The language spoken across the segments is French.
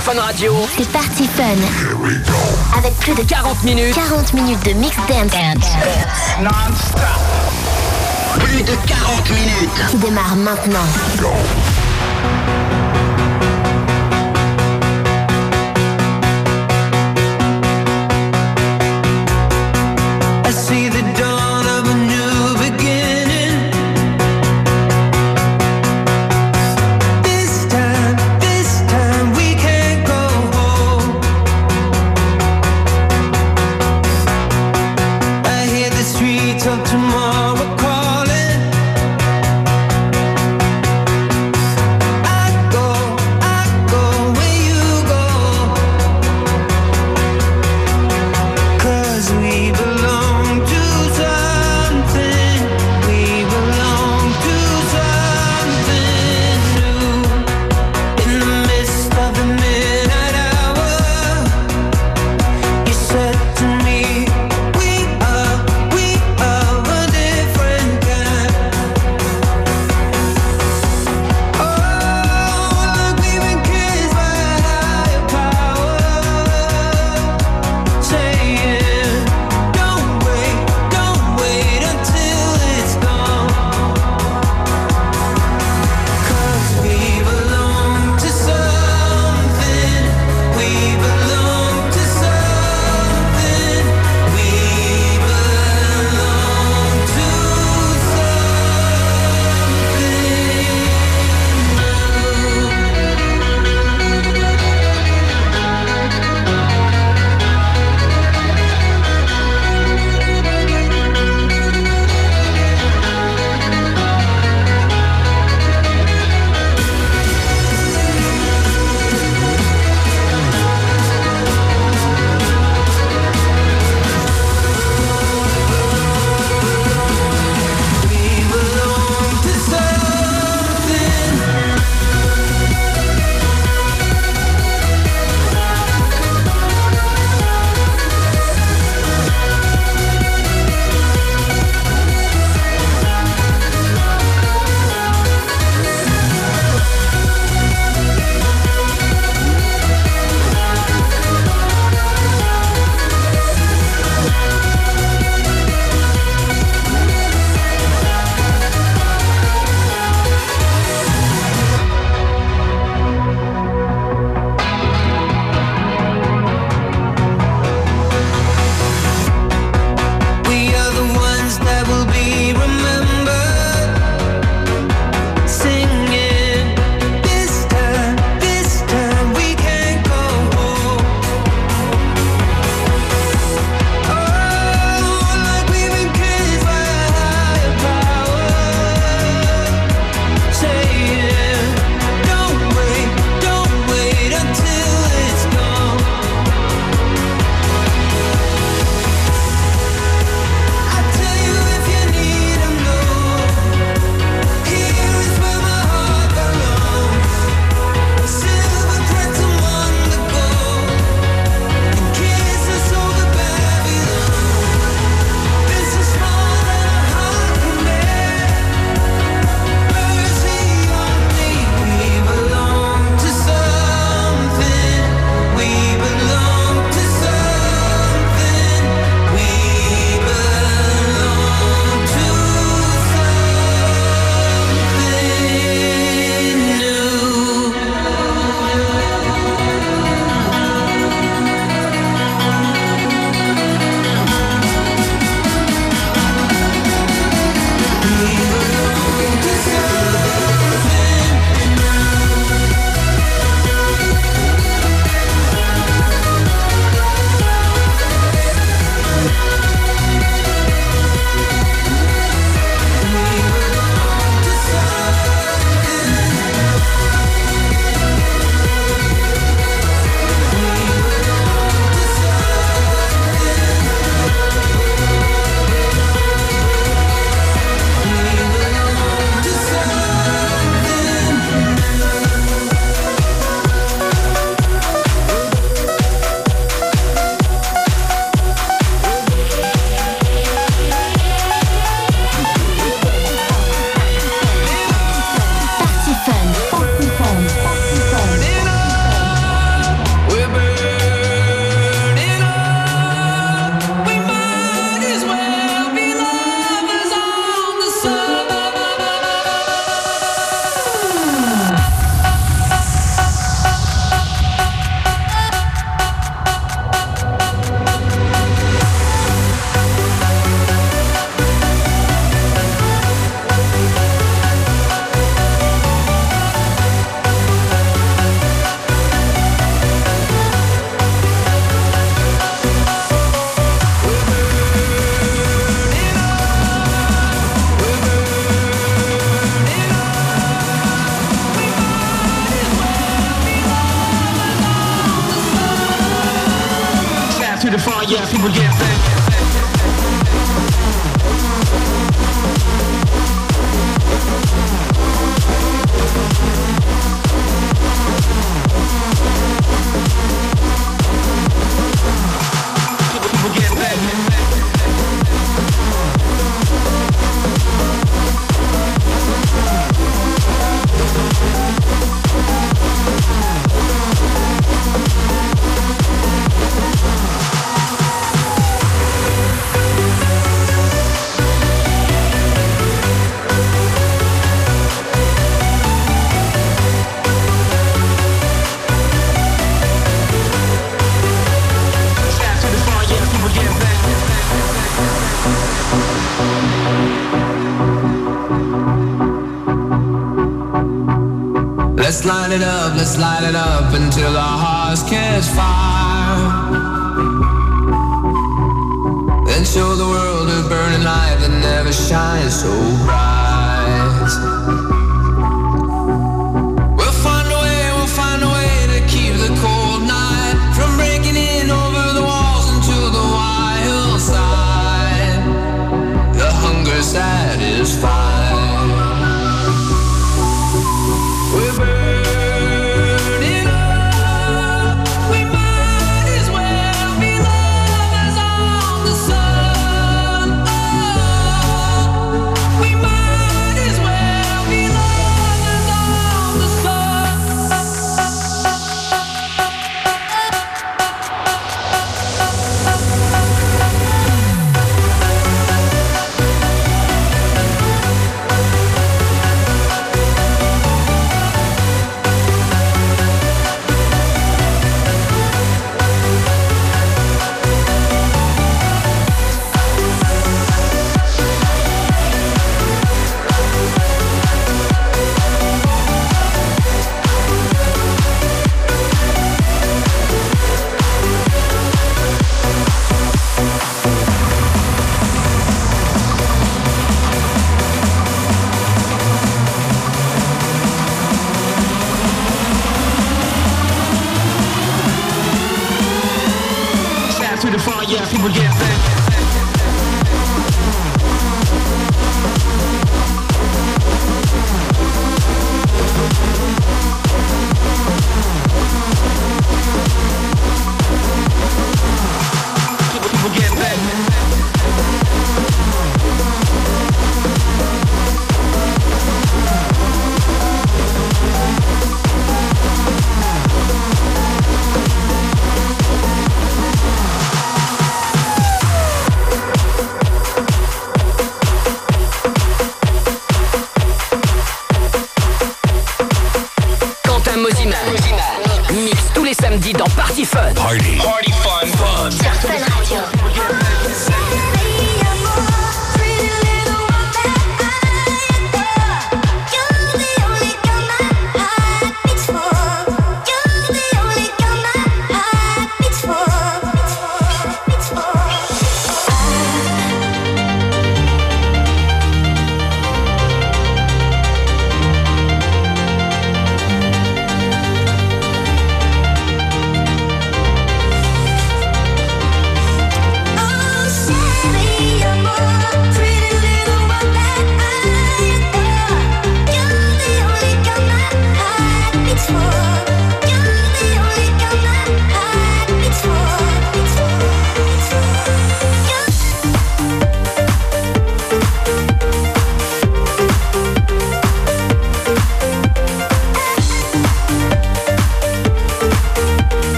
sur Fun Radio. C'est parti fun. Avec plus de 40 minutes. 40 minutes de mix dance. Plus de 40 minutes. Qui démarre maintenant. I let's light it up until our through the fire, people get back.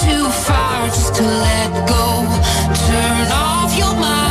Too far just to let go. Turn off your mind.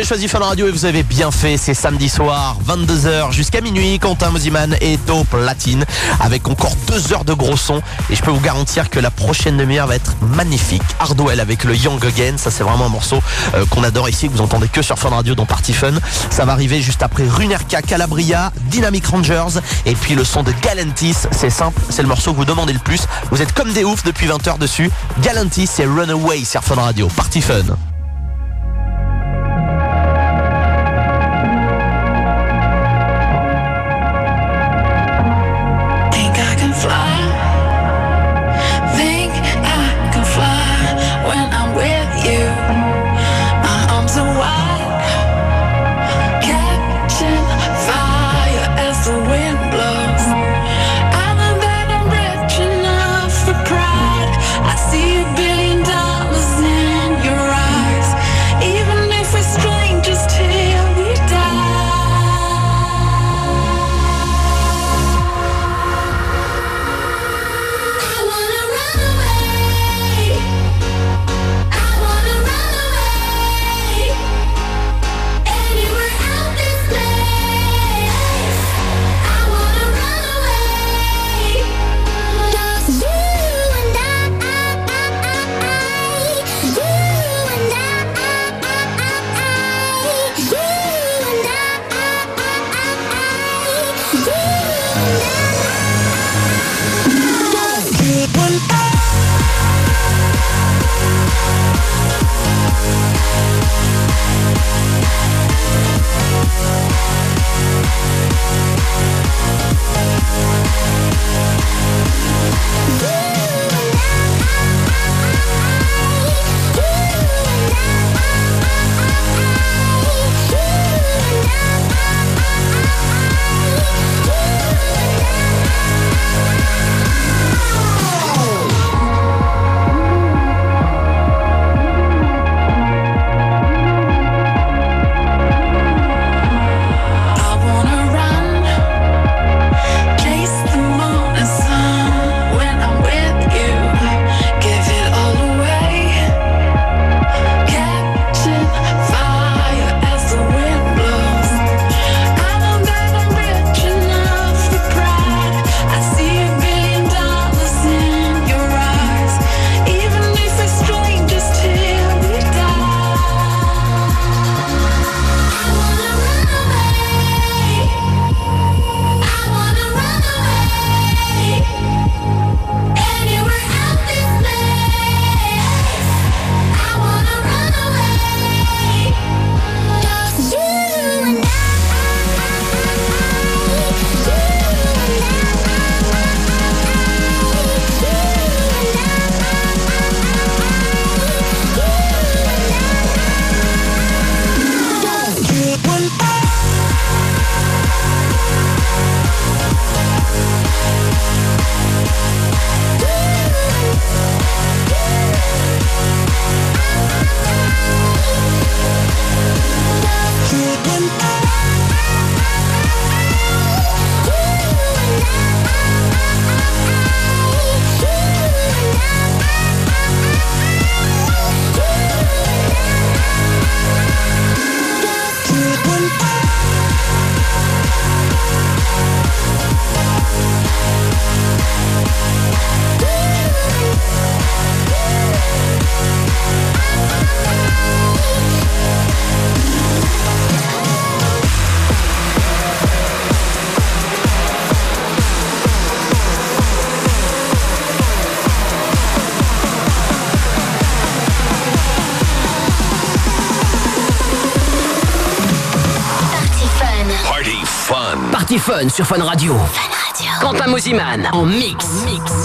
Avez choisi Fun Radio et vous avez bien fait. C'est samedi soir, 22h jusqu'à minuit. Quentin Mosiman est au platine avec encore deux heures de gros son. Et je peux vous garantir que la prochaine demi-heure va être magnifique. Hardwell avec le Young Again. Ça, c'est vraiment un morceau euh, qu'on adore ici, vous entendez que sur Fun Radio dans Party Fun. Ça va arriver juste après Runerka, Calabria, Dynamic Rangers. Et puis le son de Galantis. C'est simple, c'est le morceau que vous demandez le plus. Vous êtes comme des oufs depuis 20h dessus. Galantis et Runaway sur Fun Radio. Party Fun. Sur Fun Radio. Fun Radio. Quentin en mix. En mix.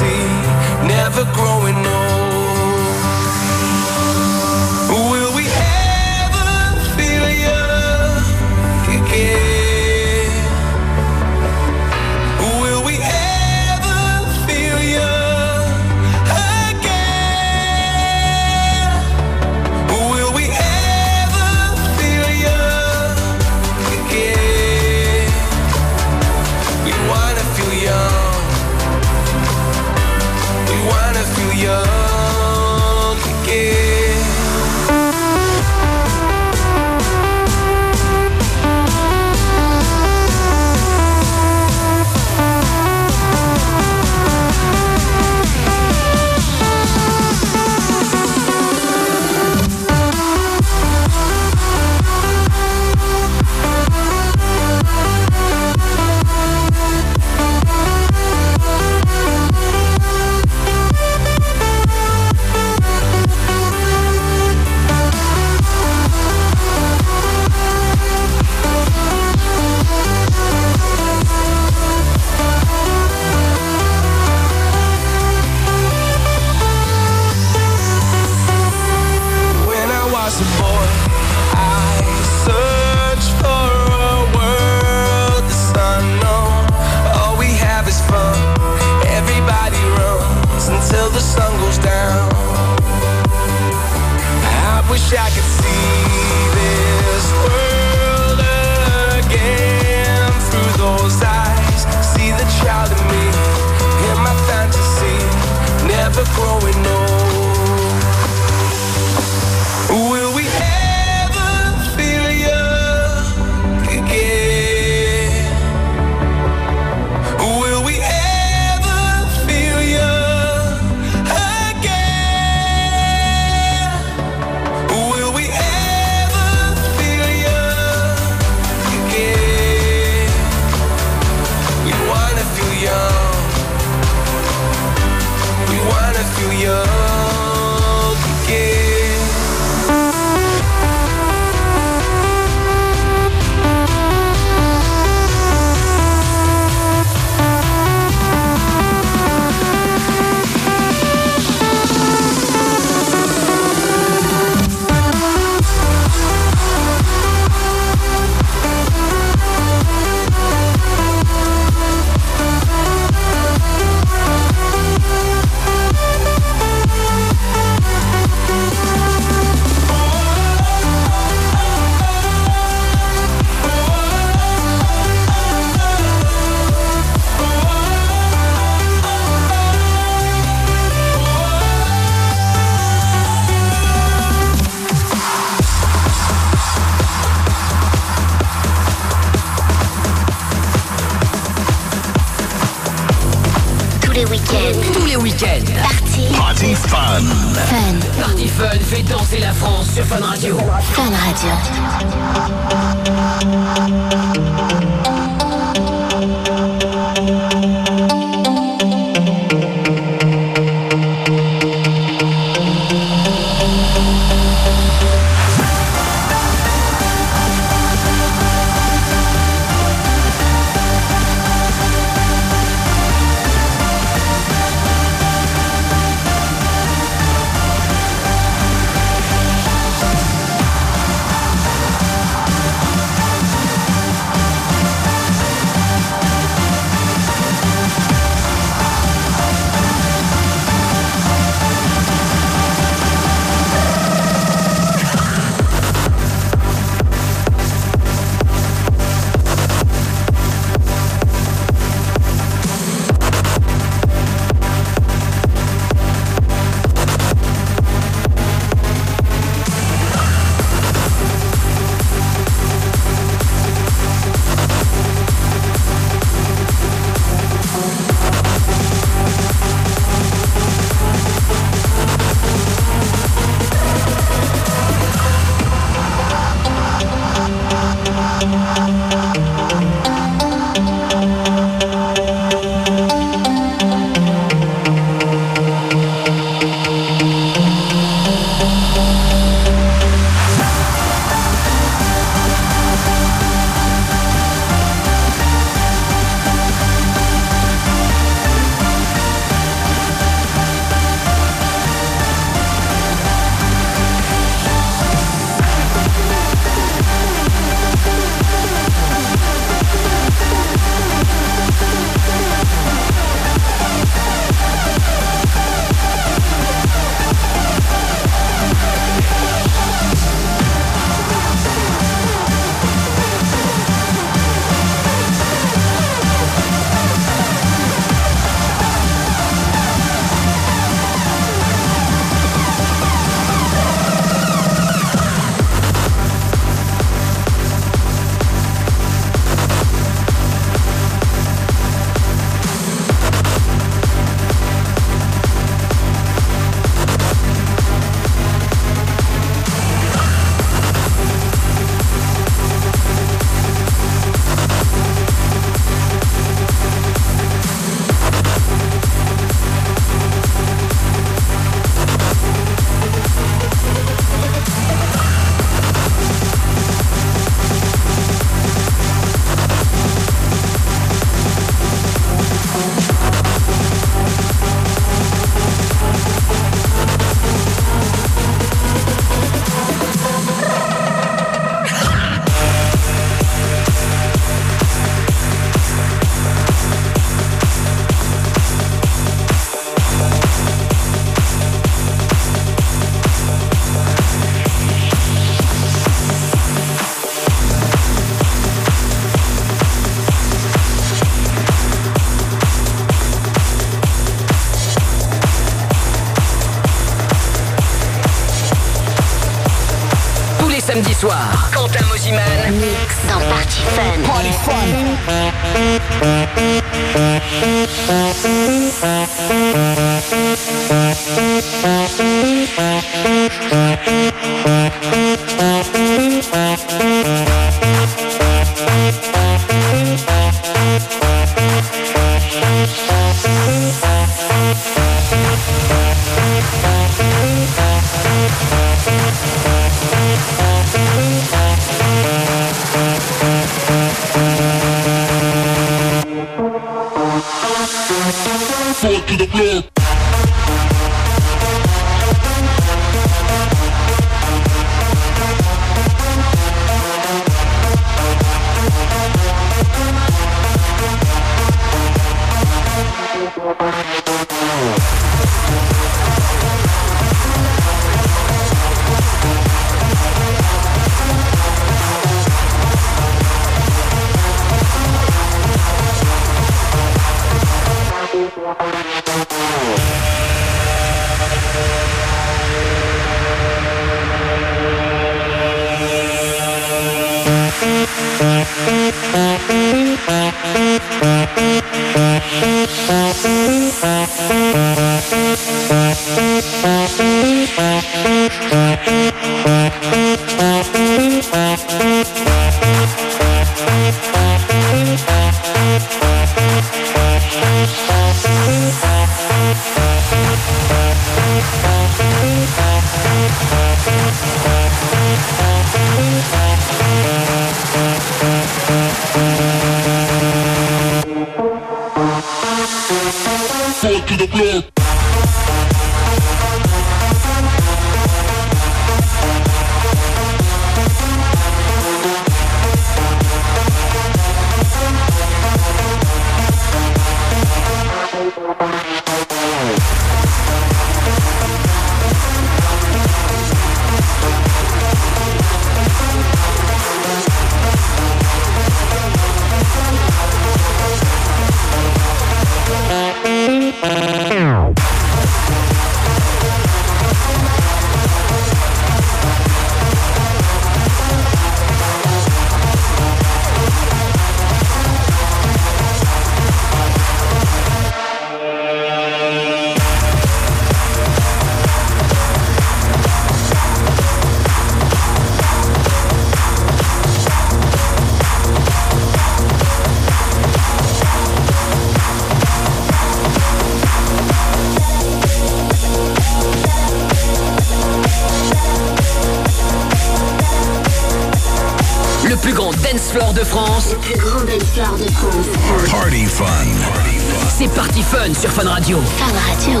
Radio. Fun Radio.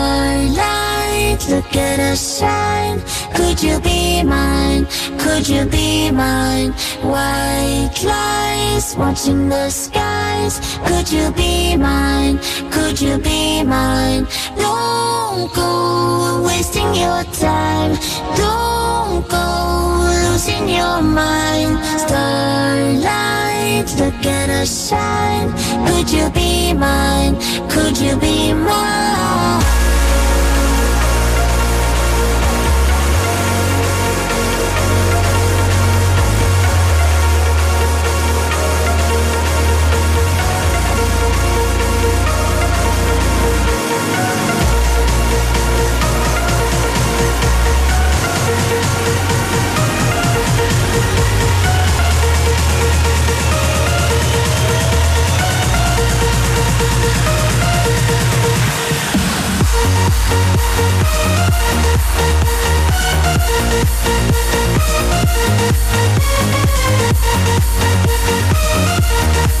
Starlight, look at us shine. Could you be mine? Could you be mine? White lies watching the skies. Could you be mine? Could you be mine? Don't go wasting your time. Don't go losing your mind. Starlight, look at us shine. Could you be mine? Could you be mine? We'll be right back.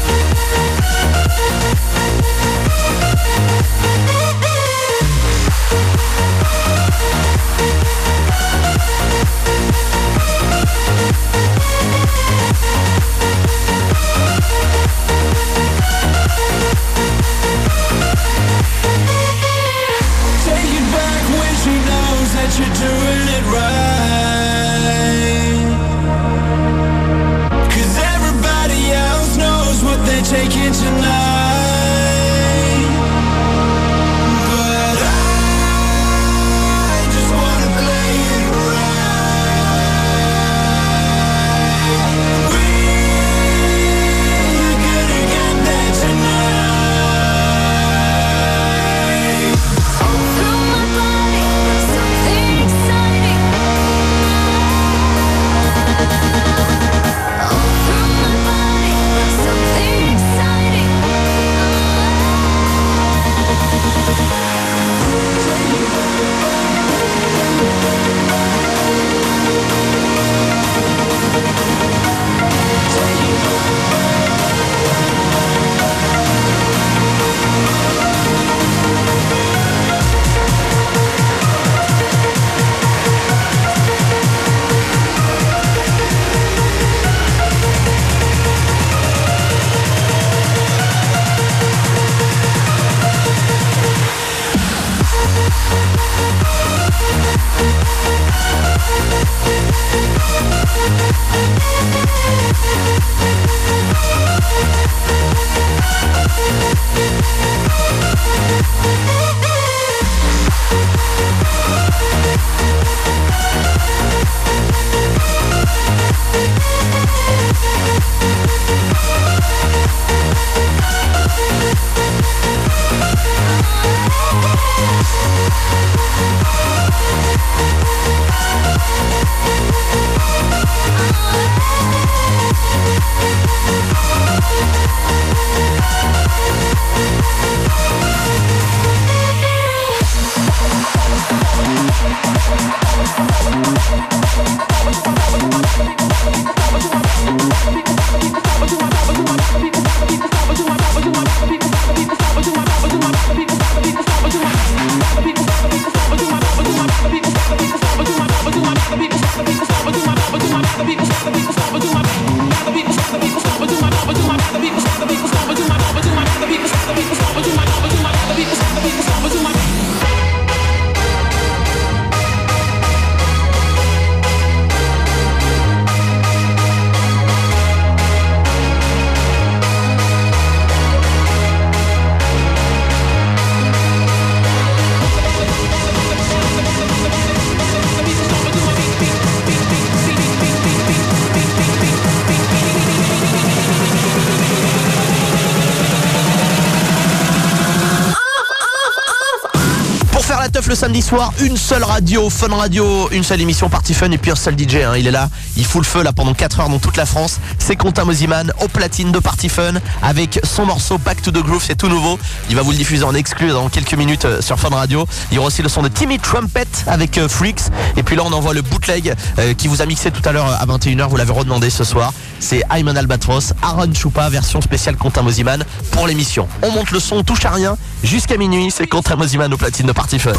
Une seule radio, Fun Radio, une seule émission Party Fun et puis un seul DJ. hein. Il est là, il fout le feu là pendant 4 heures dans toute la France. C'est Quentin Mosiman au platine de Party Fun avec son morceau Back to the Groove, c'est tout nouveau. Il va vous le diffuser en exclu dans quelques minutes euh, sur Fun Radio. Il y aura aussi le son de Timmy Trumpet avec euh, Freaks. Et puis là, on envoie le bootleg euh, qui vous a mixé tout à l'heure à 21h. Vous l'avez redemandé ce soir. C'est Ayman Albatros, Aaron Choupa, version spéciale Quentin Mosiman pour l'émission. On monte le son, on touche à rien. Jusqu'à minuit, c'est Quentin Mosiman au platine de Party Fun.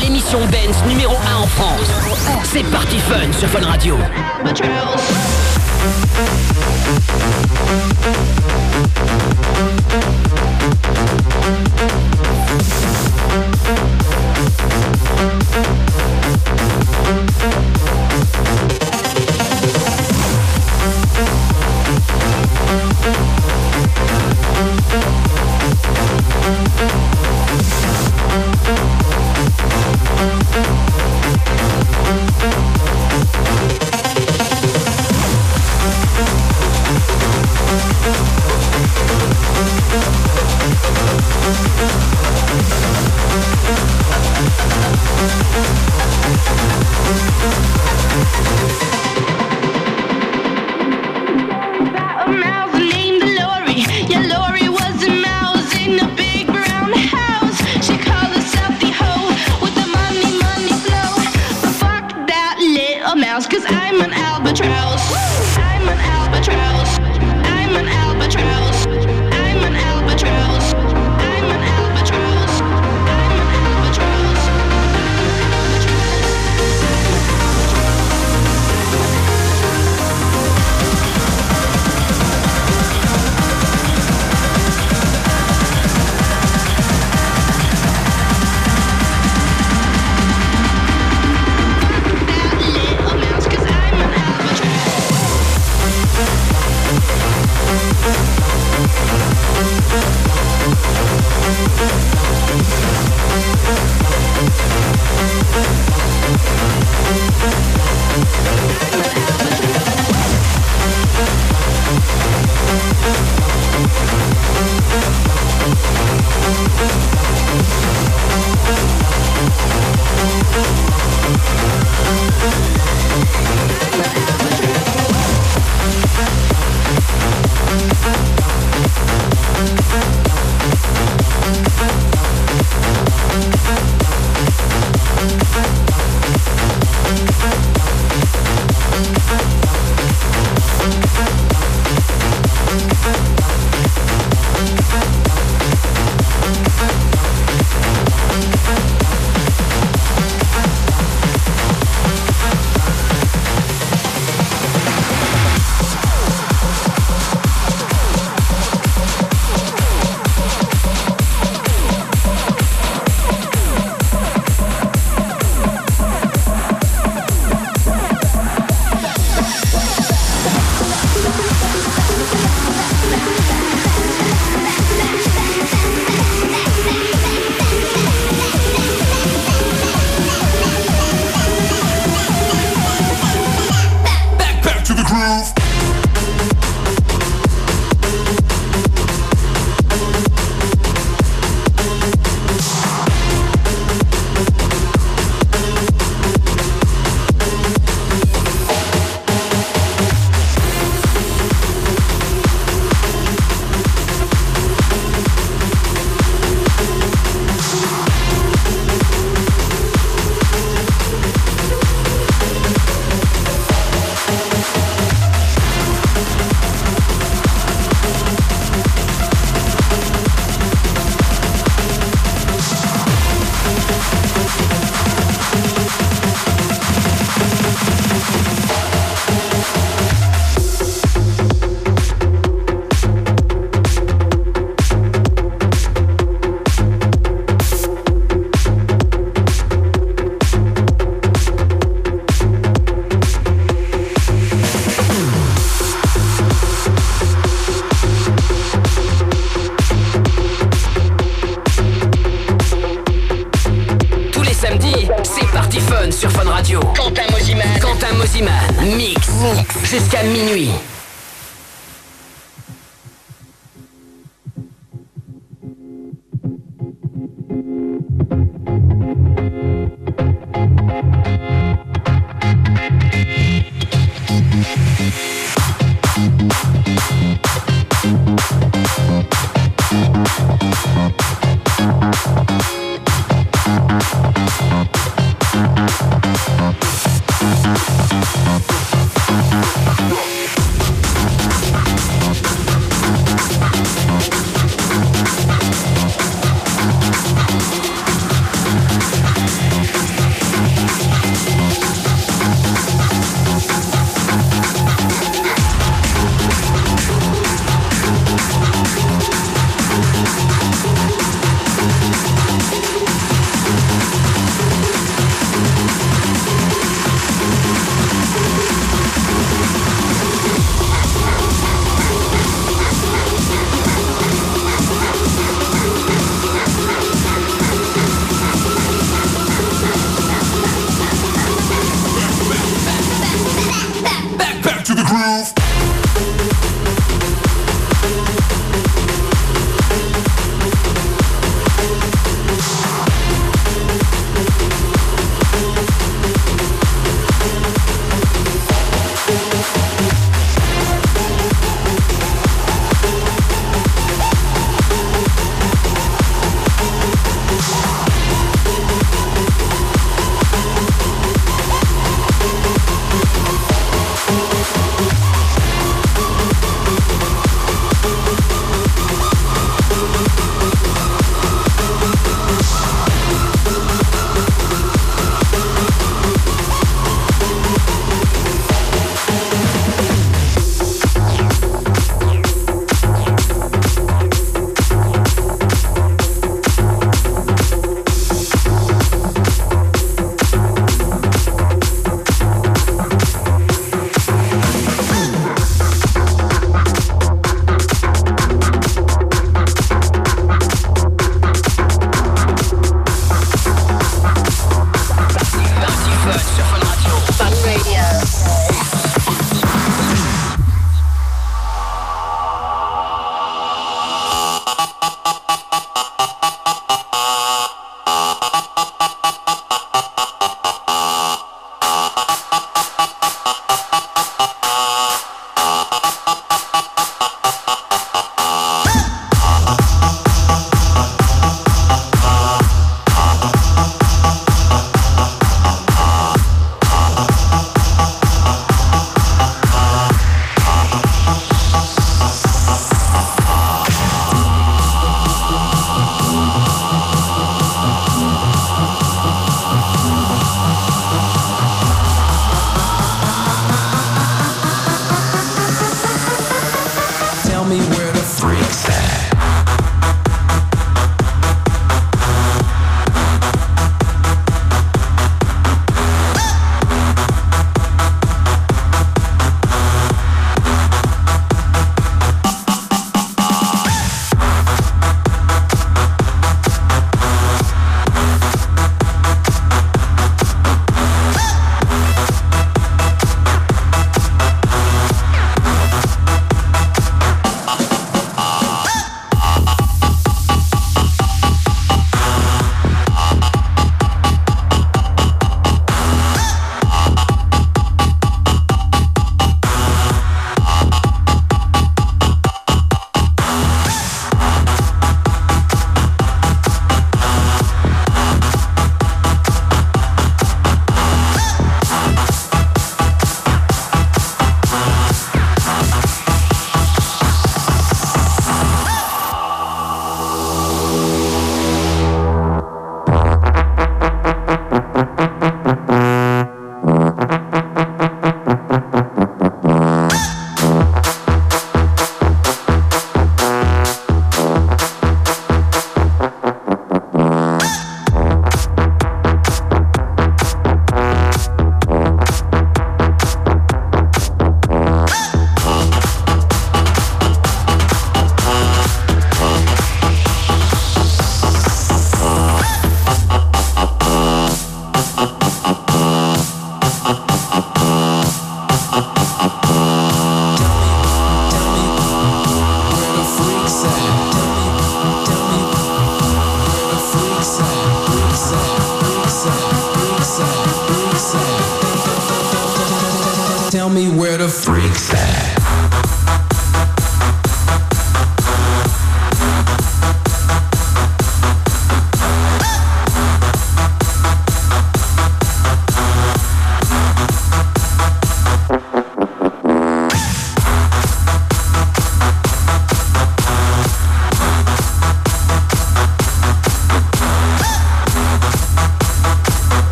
L'émission Dance numéro 1 en France. C'est Party Fun sur Fun Radio.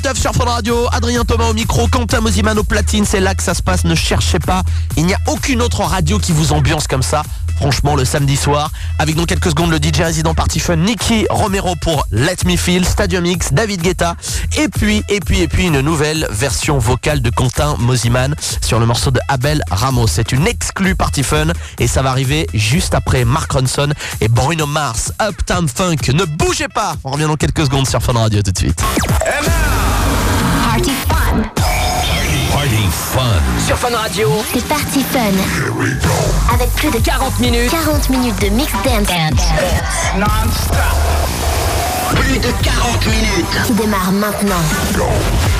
Teuf sur Fun Radio. Adrien Thomas au micro, Quentin Mosiman au platine. C'est là que ça se passe. Ne cherchez pas. Il n'y a aucune autre radio qui vous ambiance comme ça. Franchement, le samedi soir. Avec dans quelques secondes le DJ résident Party Fun, Nicky Romero pour Let Me Feel, Stadium X, David Guetta. Et puis, et puis, et puis une nouvelle version vocale de Quentin Mosiman sur le morceau de Abel Ramos. C'est une exclue Party Fun et ça va arriver juste après Mark Ronson et Bruno Mars. Uptown Funk. Ne bougez pas. On revient dans quelques secondes sur Fun Radio tout de suite. Fun. Sur Fun Radio, C'est Party Fun. Avec plus de 40 minutes. 40 minutes de mix dance Plus de 40 minutes. qui démarre maintenant. that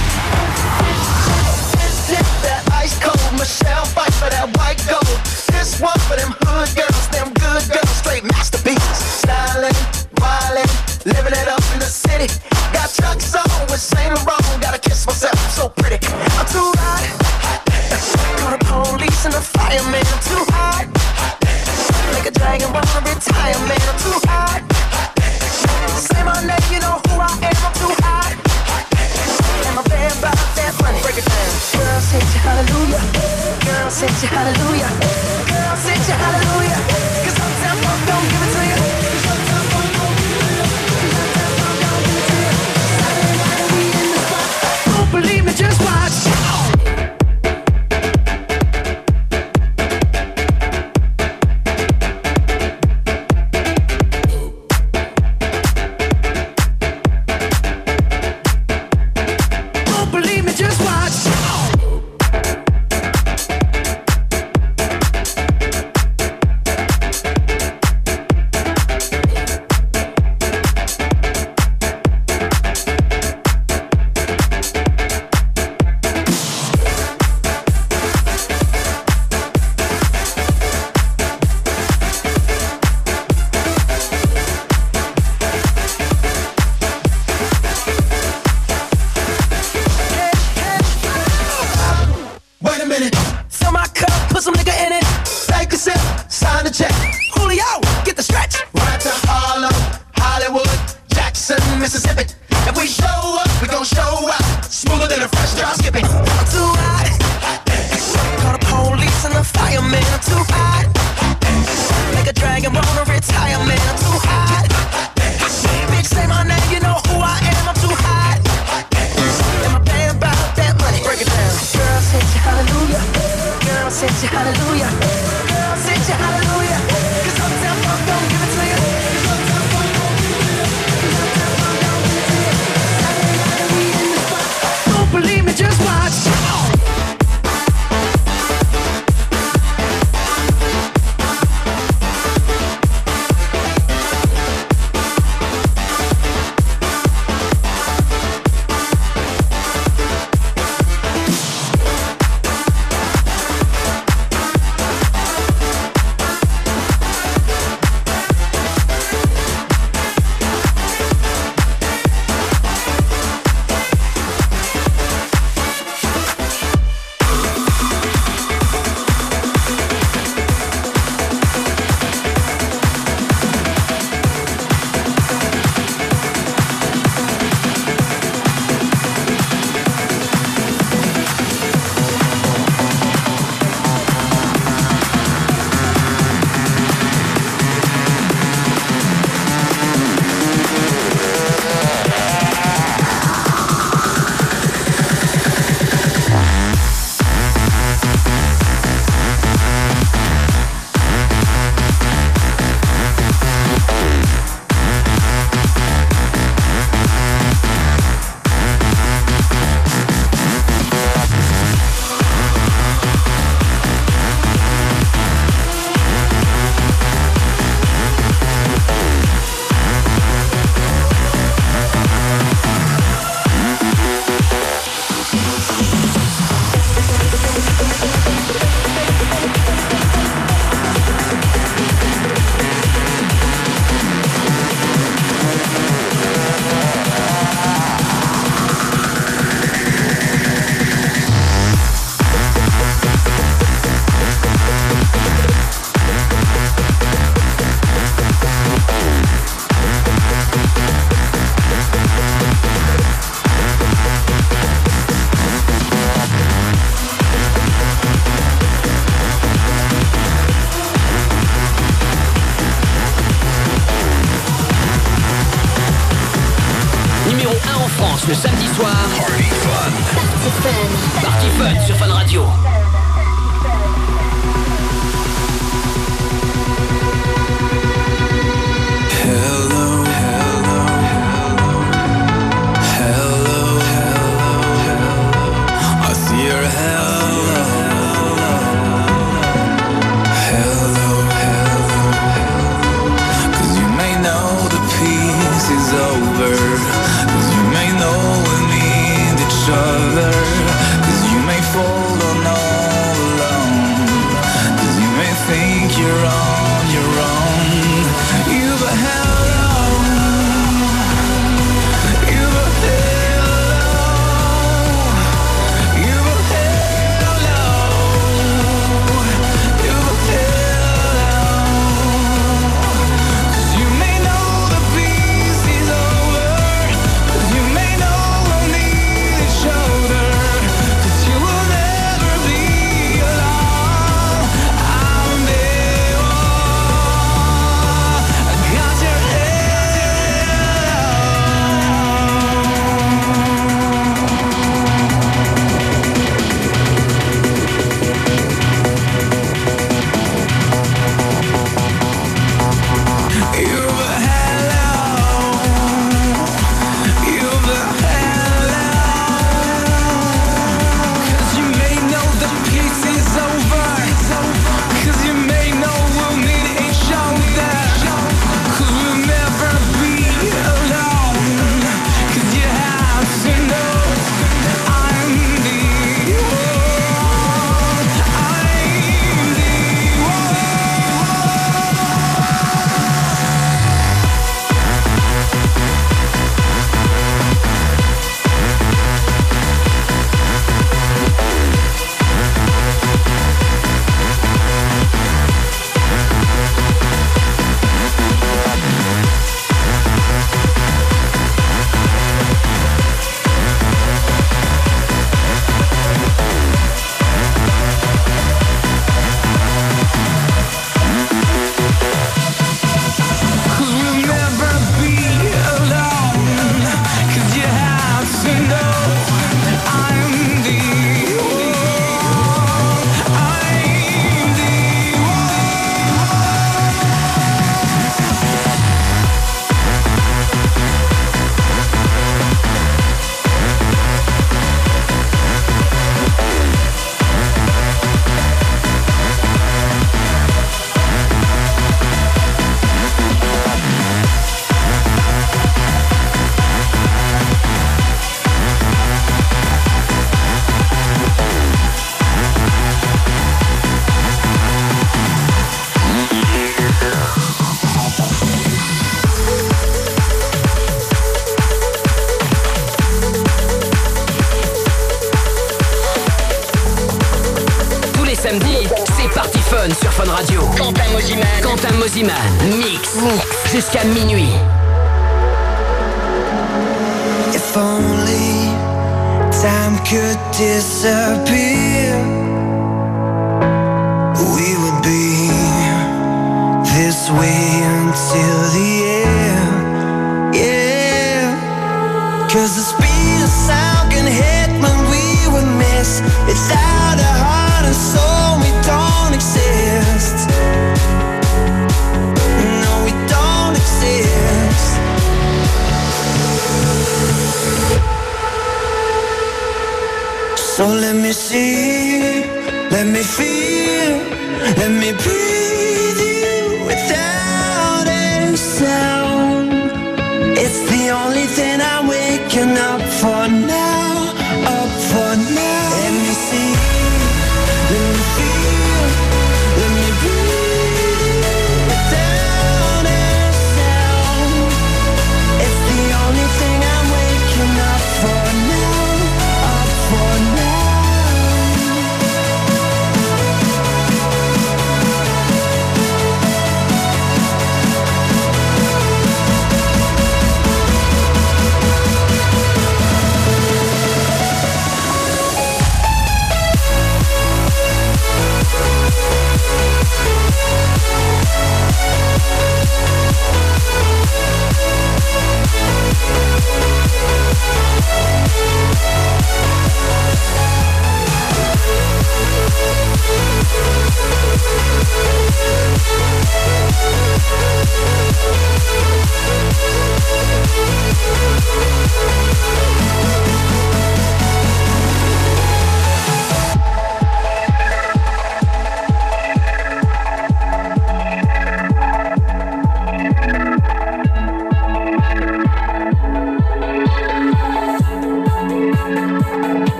So let me see, let me feel,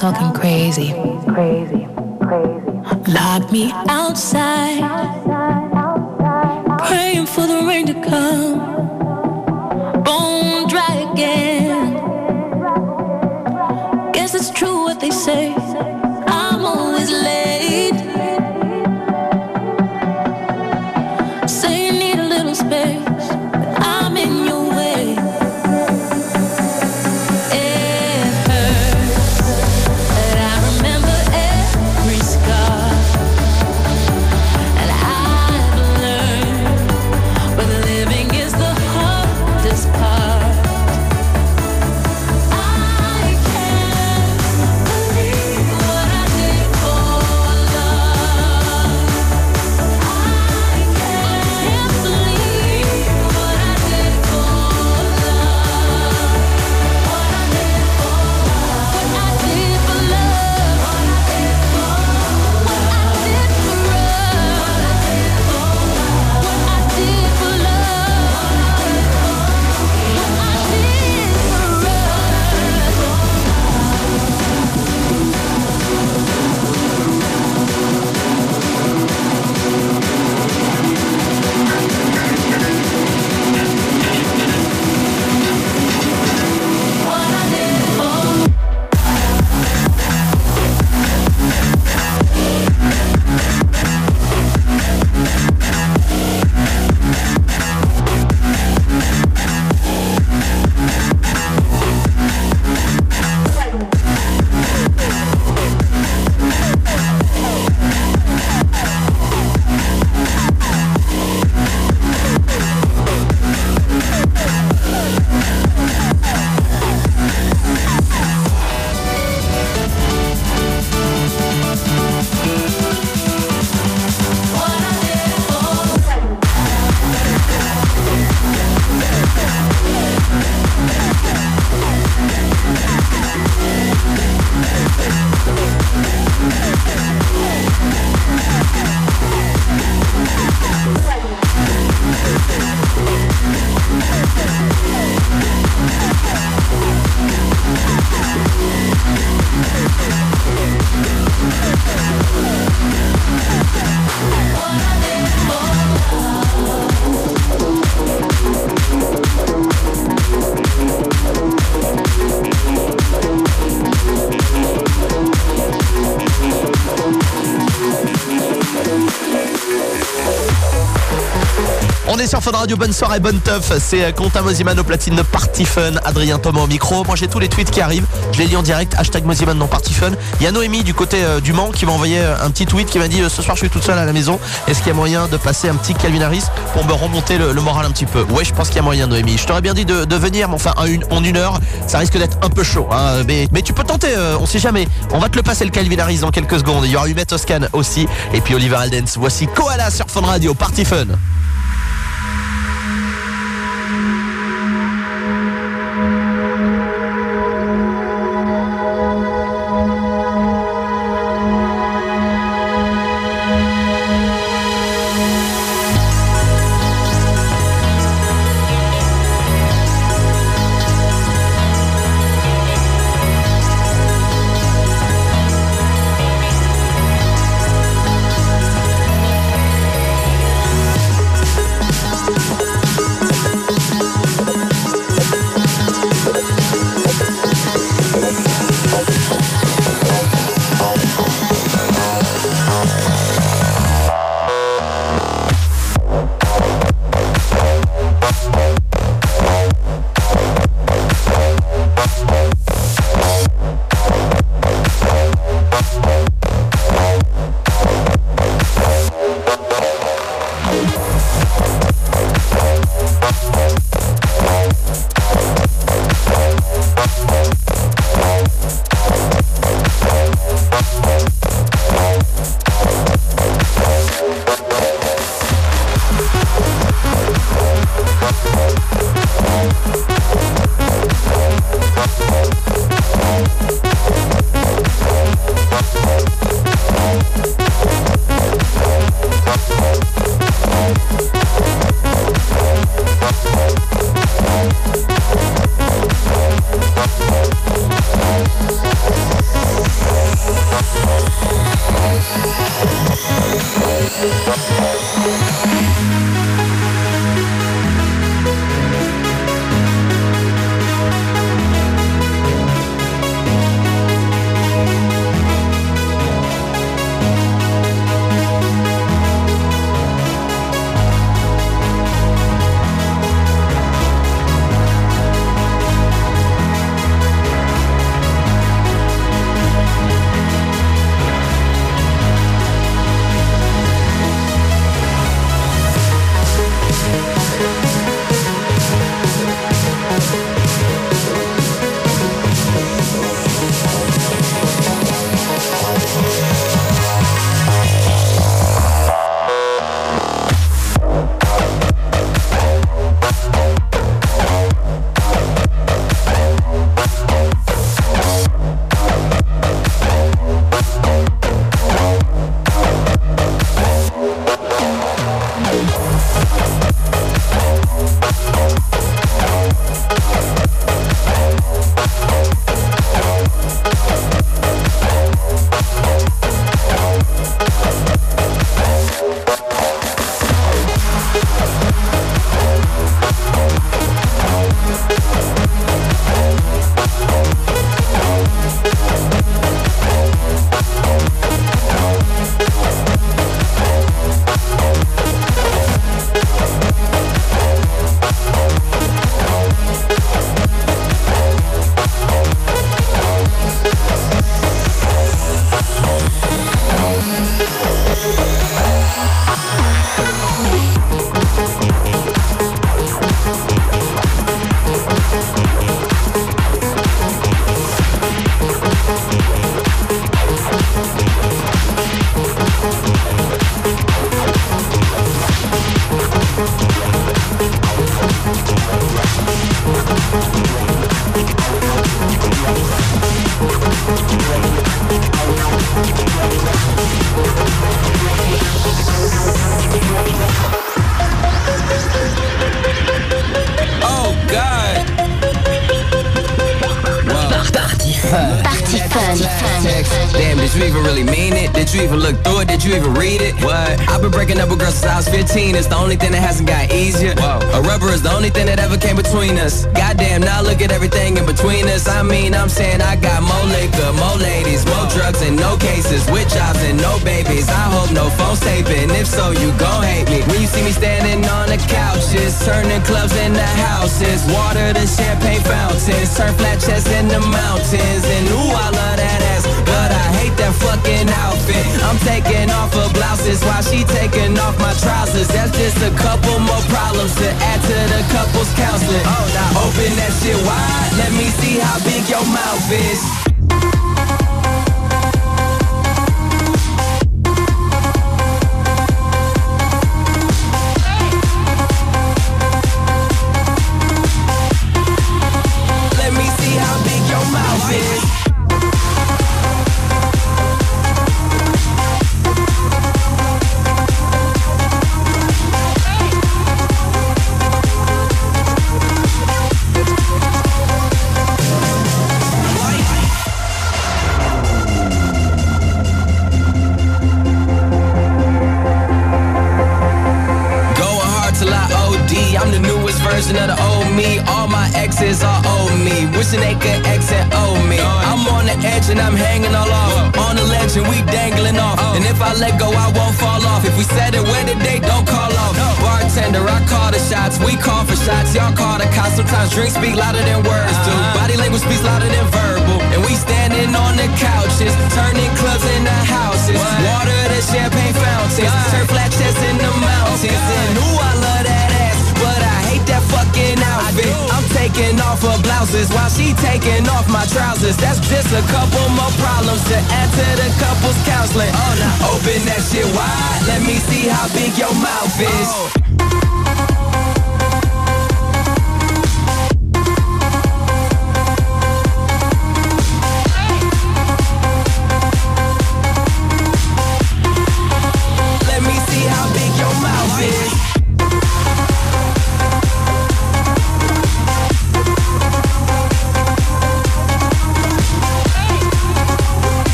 Talking crazy. Crazy, crazy. Lock me outside. Sur Fun Radio, bonne soirée, bonne teuf. C'est euh, Quentin Mosiman au platine Party Fun, Adrien Thomas au micro. Moi j'ai tous les tweets qui arrivent, je les lis en direct, hashtag Mosiman dans Party Fun. Il y a Noémie du côté euh, du Mans qui m'a envoyé euh, un petit tweet qui m'a dit ce soir je suis toute seule à la maison. Est-ce qu'il y a moyen de passer un petit Calvin Harris pour me remonter le, moral un petit peu? Ouais, je pense qu'il y a moyen Noémie. Je t'aurais bien dit de, venir, mais enfin en une, heure, ça risque d'être un peu chaud. hein. Mais, mais tu peux tenter, euh, on sait jamais. On va te le passer le Calvin Harris dans quelques secondes. Il y aura Humet Toscan aussi et puis Oliver Aldens. Voici Koala sur Fun Radio, Party Fun.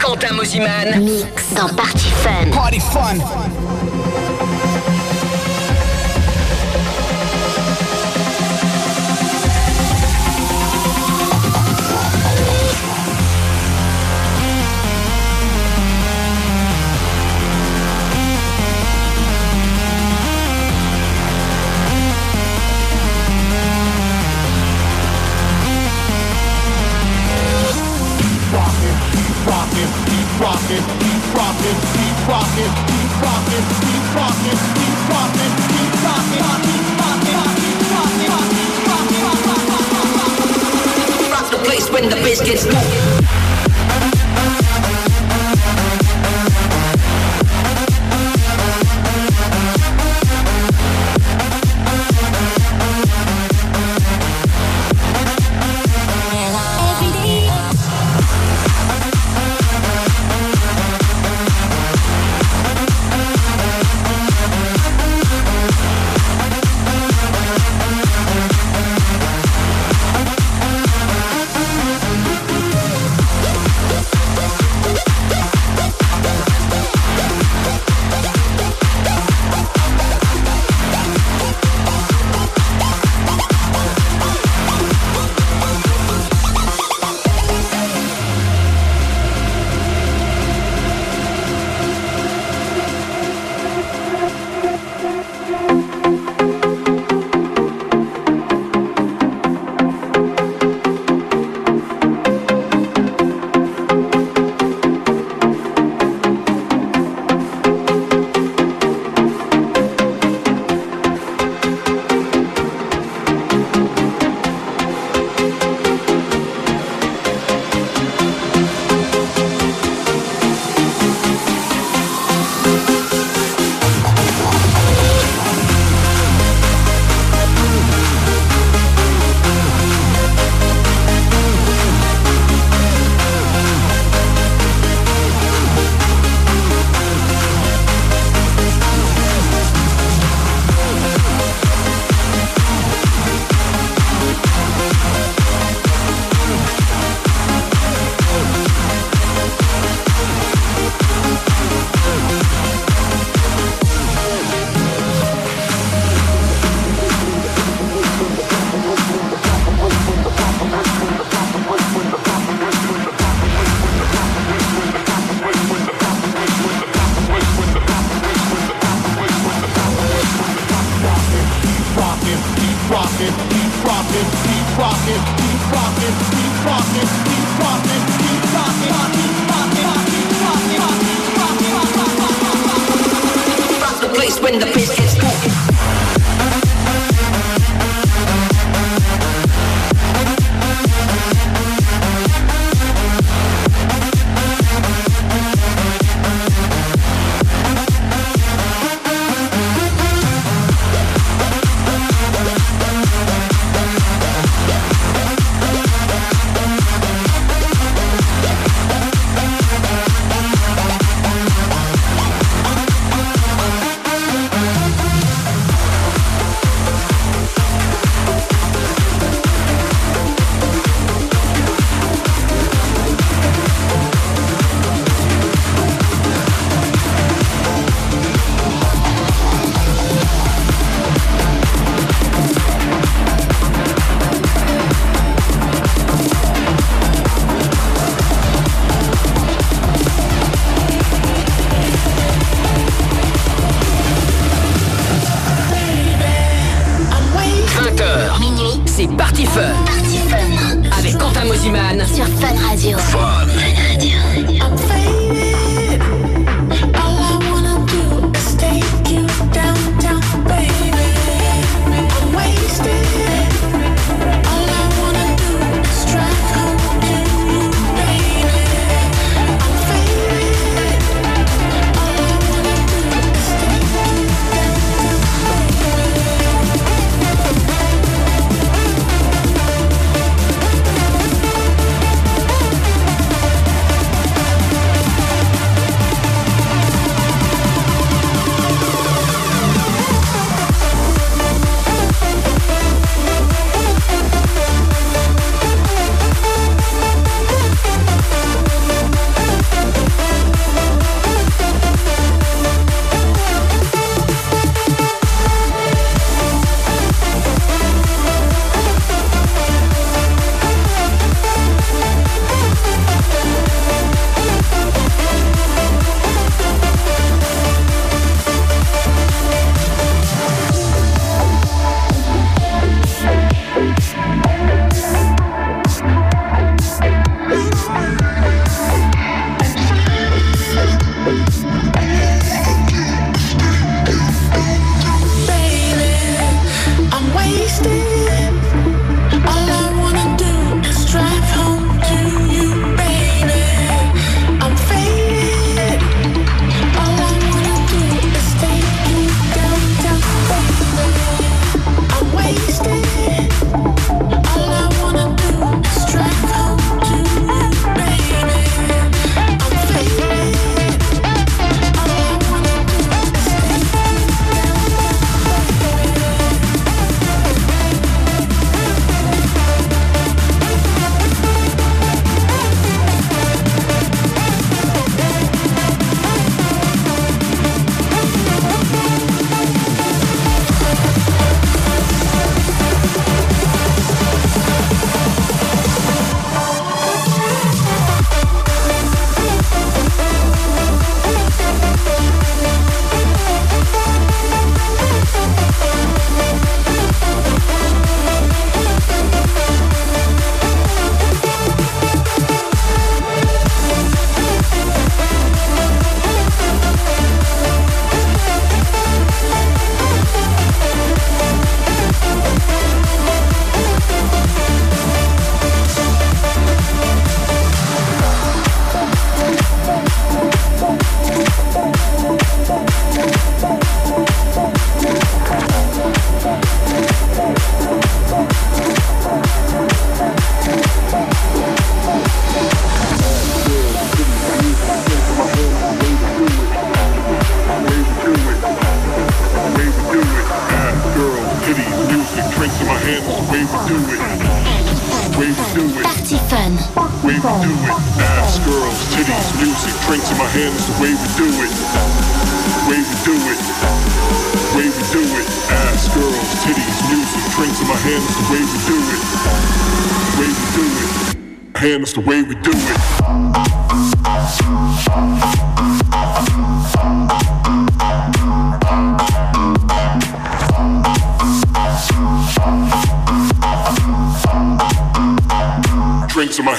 Quentin Mosiman. Mix dans Party Fun.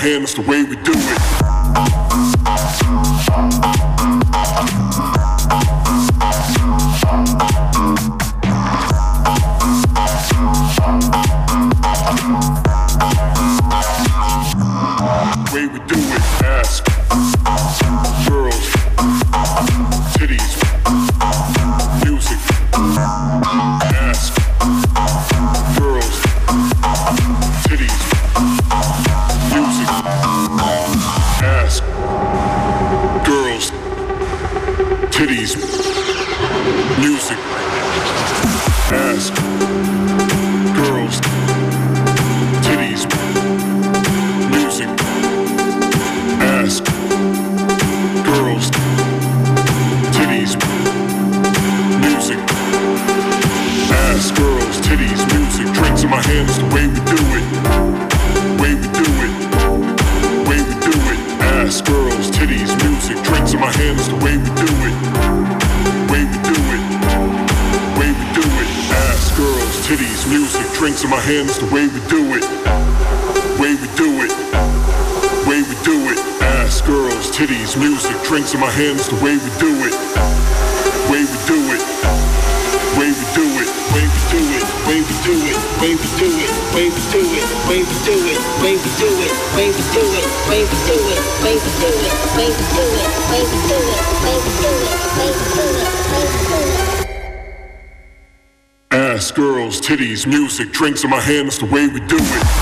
That's the way we do it. music, drinks in my hand, that's the way we do it.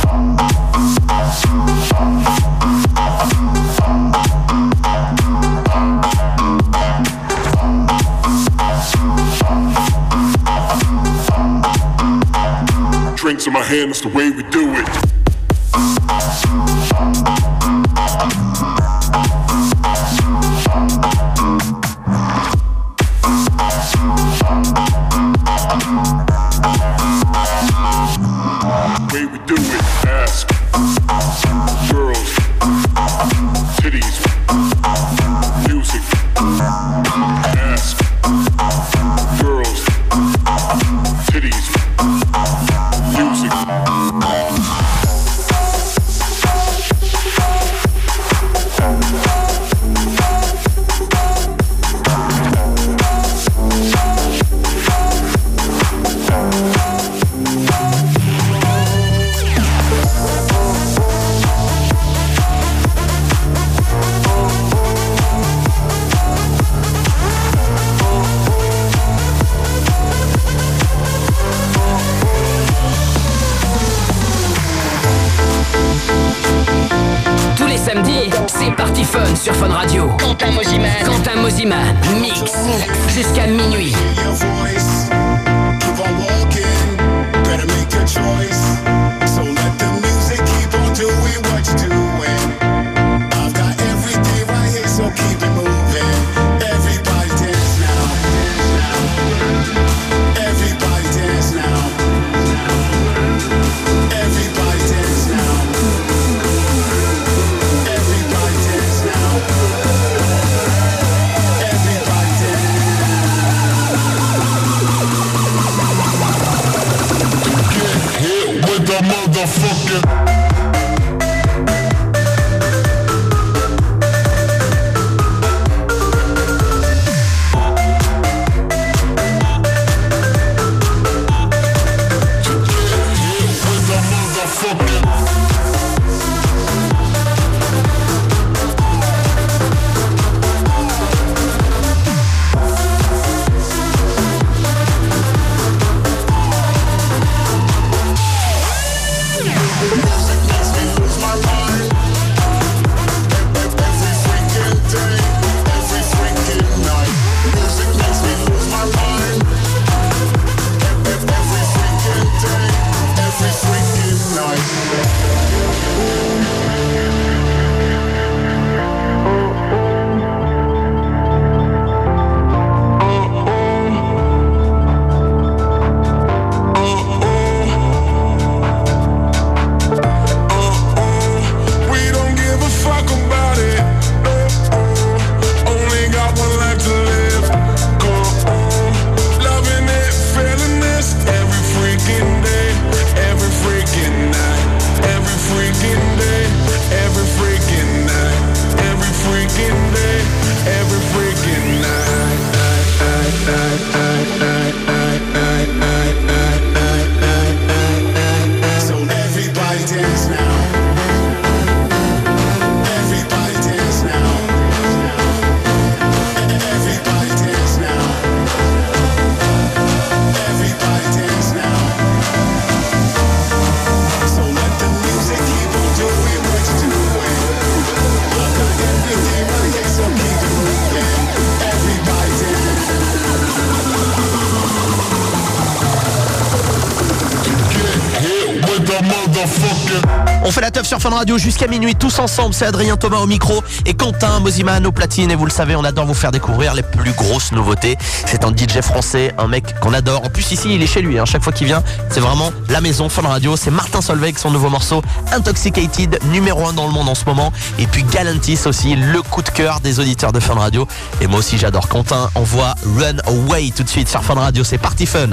Sur Fun Radio jusqu'à minuit tous ensemble. C'est Adrien Thomas au micro et Quentin Mosiman au platine. Et vous le savez, on adore vous faire découvrir les plus grosses nouveautés. C'est un DJ français, un mec qu'on adore. En plus ici, il est chez lui. hein. Chaque fois qu'il vient, c'est vraiment la maison Fun Radio. C'est Martin Solveig, son nouveau morceau Intoxicated, numéro 1 dans le monde en ce moment. Et puis Galantis aussi, le coup de cœur des auditeurs de Fun Radio. Et moi aussi, j'adore. Quentin envoie Run Away tout de suite sur Fun Radio. C'est parti fun.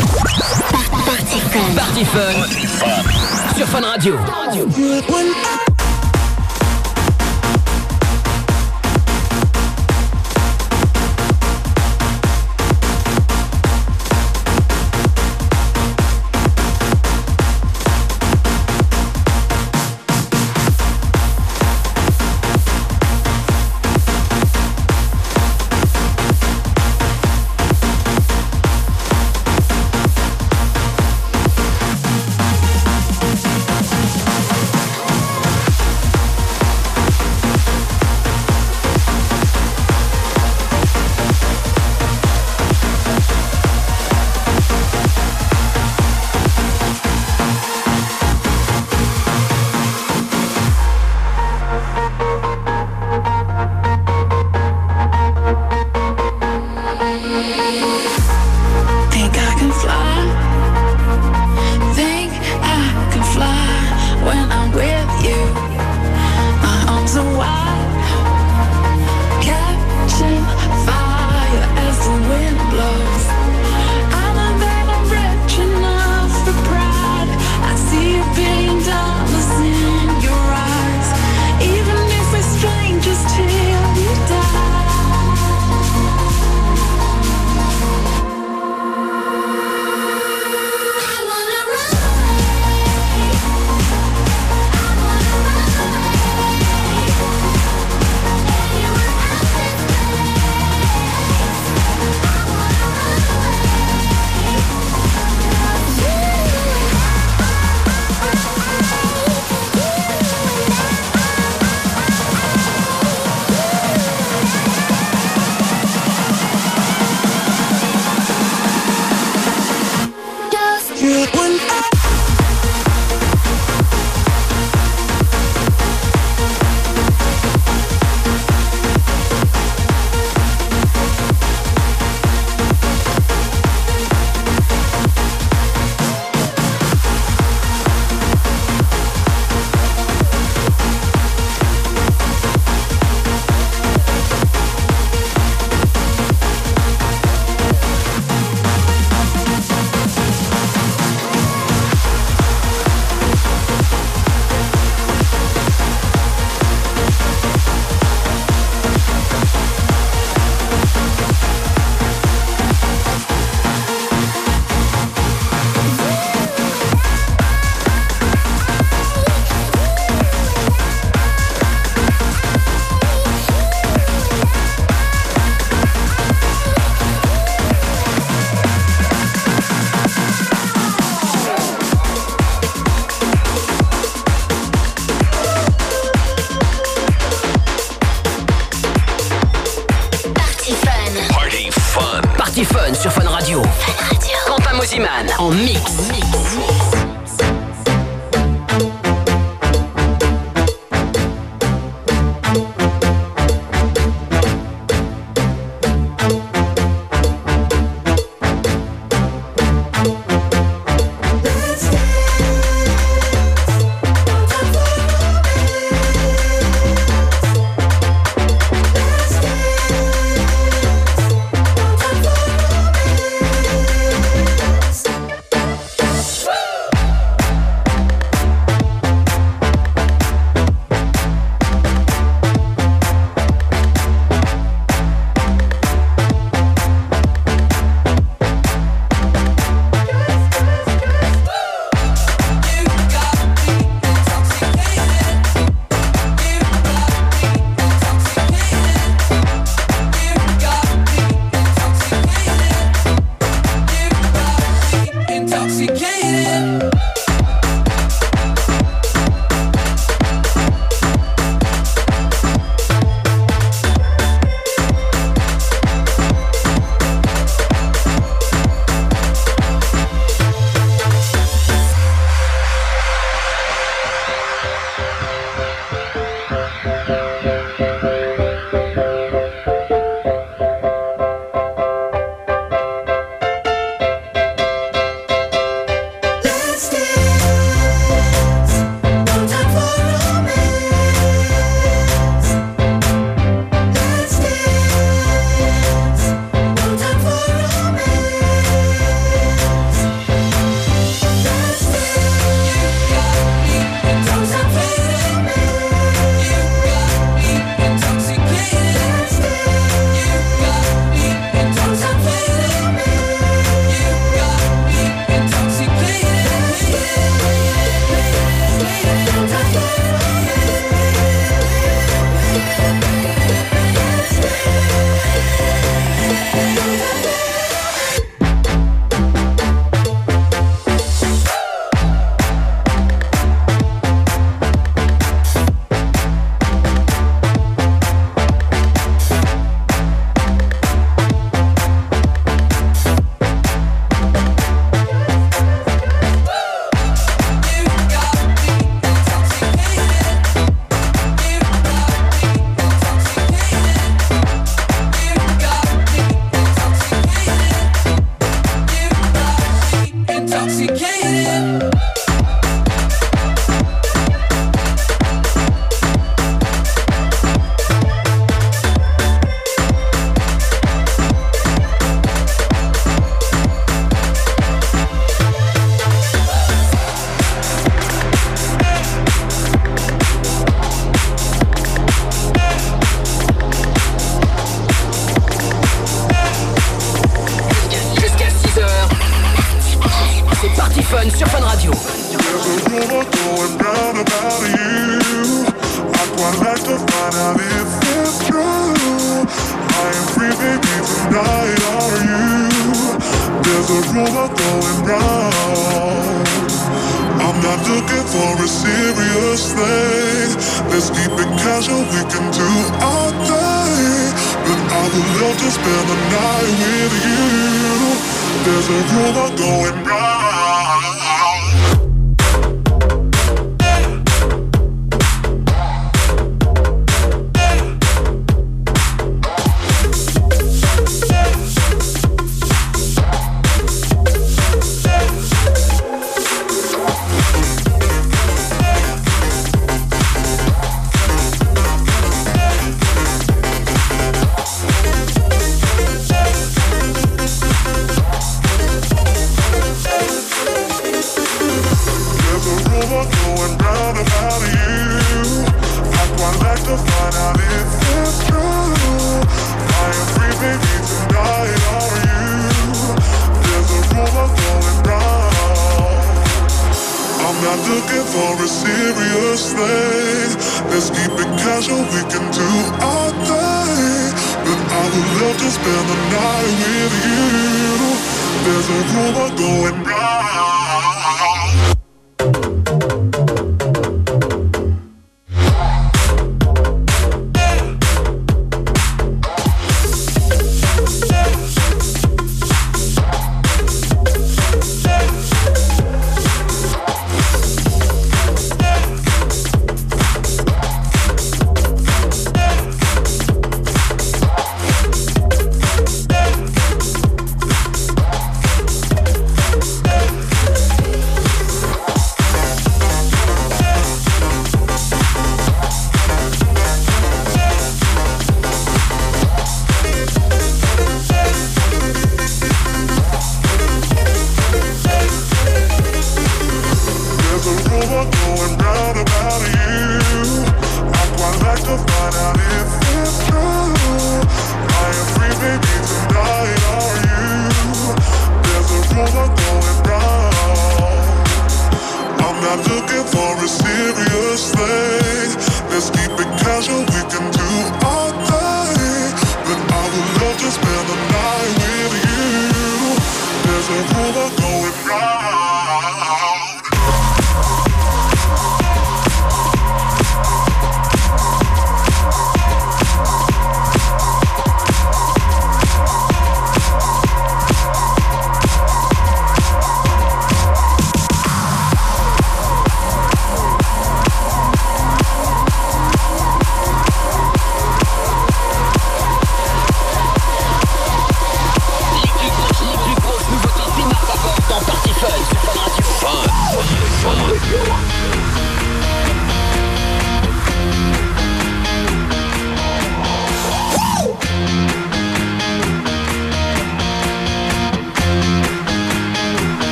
Party Fun. Sur Fun Radio. Think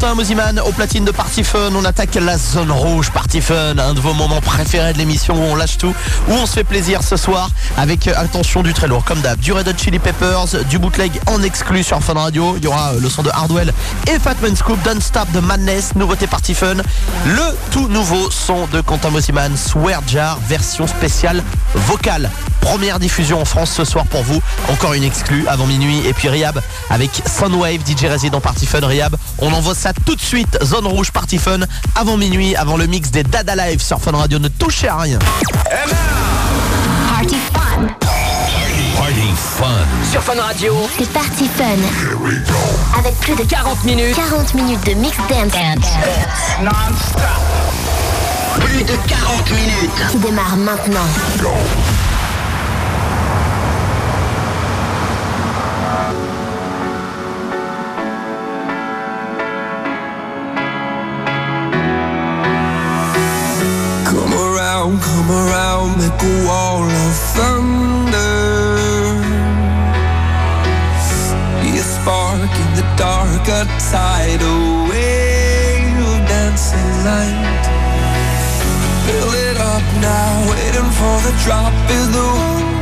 Quentin Mosiman au platine de Party Fun. On attaque la zone rouge Party Fun, un de vos moments préférés de l'émission où on lâche tout, où on se fait plaisir ce soir avec, euh, attention, du très lourd comme d'hab, du Red Hot Chili Peppers, du bootleg en exclu sur Fun Radio. Il y aura euh, le son de Hardwell et Fatman Scoop, Don't Stop de Madness, nouveauté Party Fun. Le tout nouveau son de Quentin Mosiman, Swear Jar, version spéciale vocale. Première diffusion en France ce soir pour vous. Encore une exclue avant minuit. Et puis Riab avec Soundwave, DJ Resident Party Fun. Riab, on envoie ça tout de suite. Zone rouge Party Fun avant minuit, avant le mix des Dada Live sur Fun Radio. Ne touchez à rien. Party Fun. Party Fun. Sur Fun Radio. C'est Party Fun. Avec plus de 40 minutes. 40 minutes de mix dance. Plus de 40 minutes. Qui démarre maintenant. Come around, make a wall of thunder. Be a spark in the dark, a tidal wave of dancing light. Fill it up now, waiting for the drop is the wonder.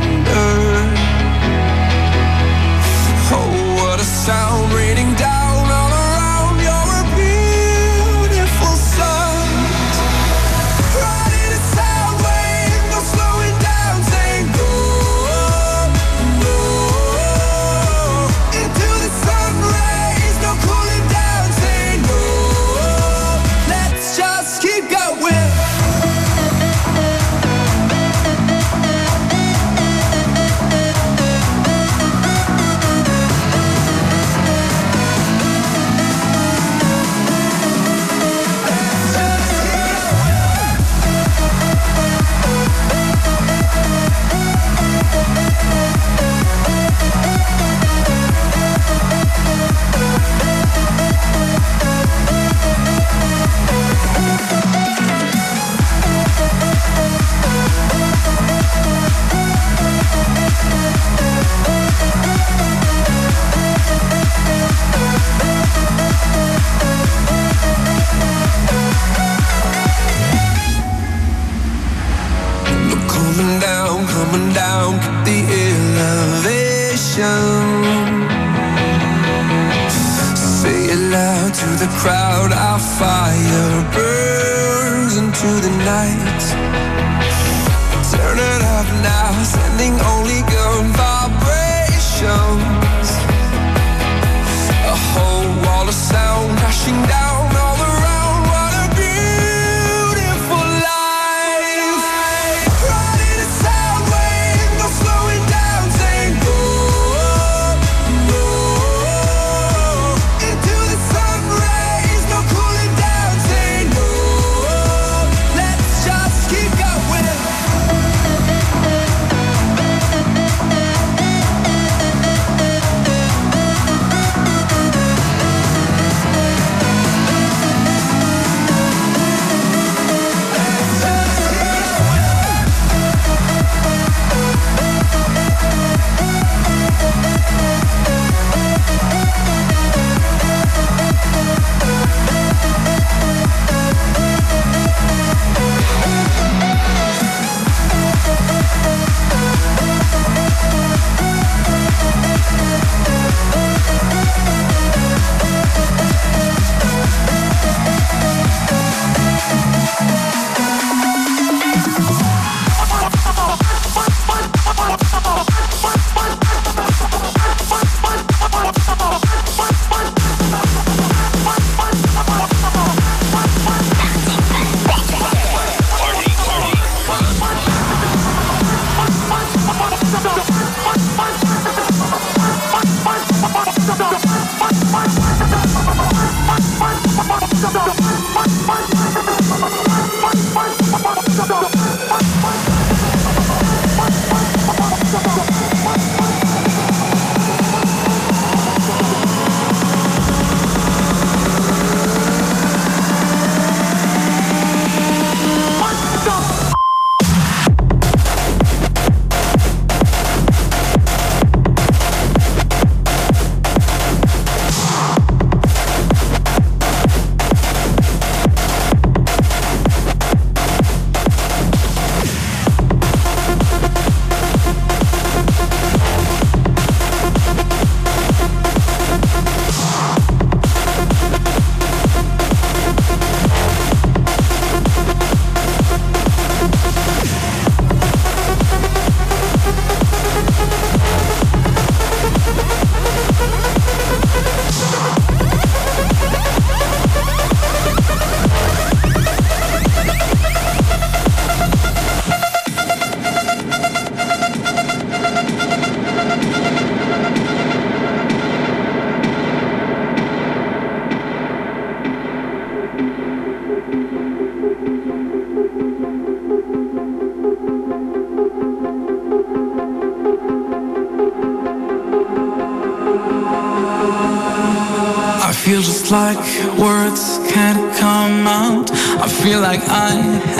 Feels just like words can't come out. I feel like I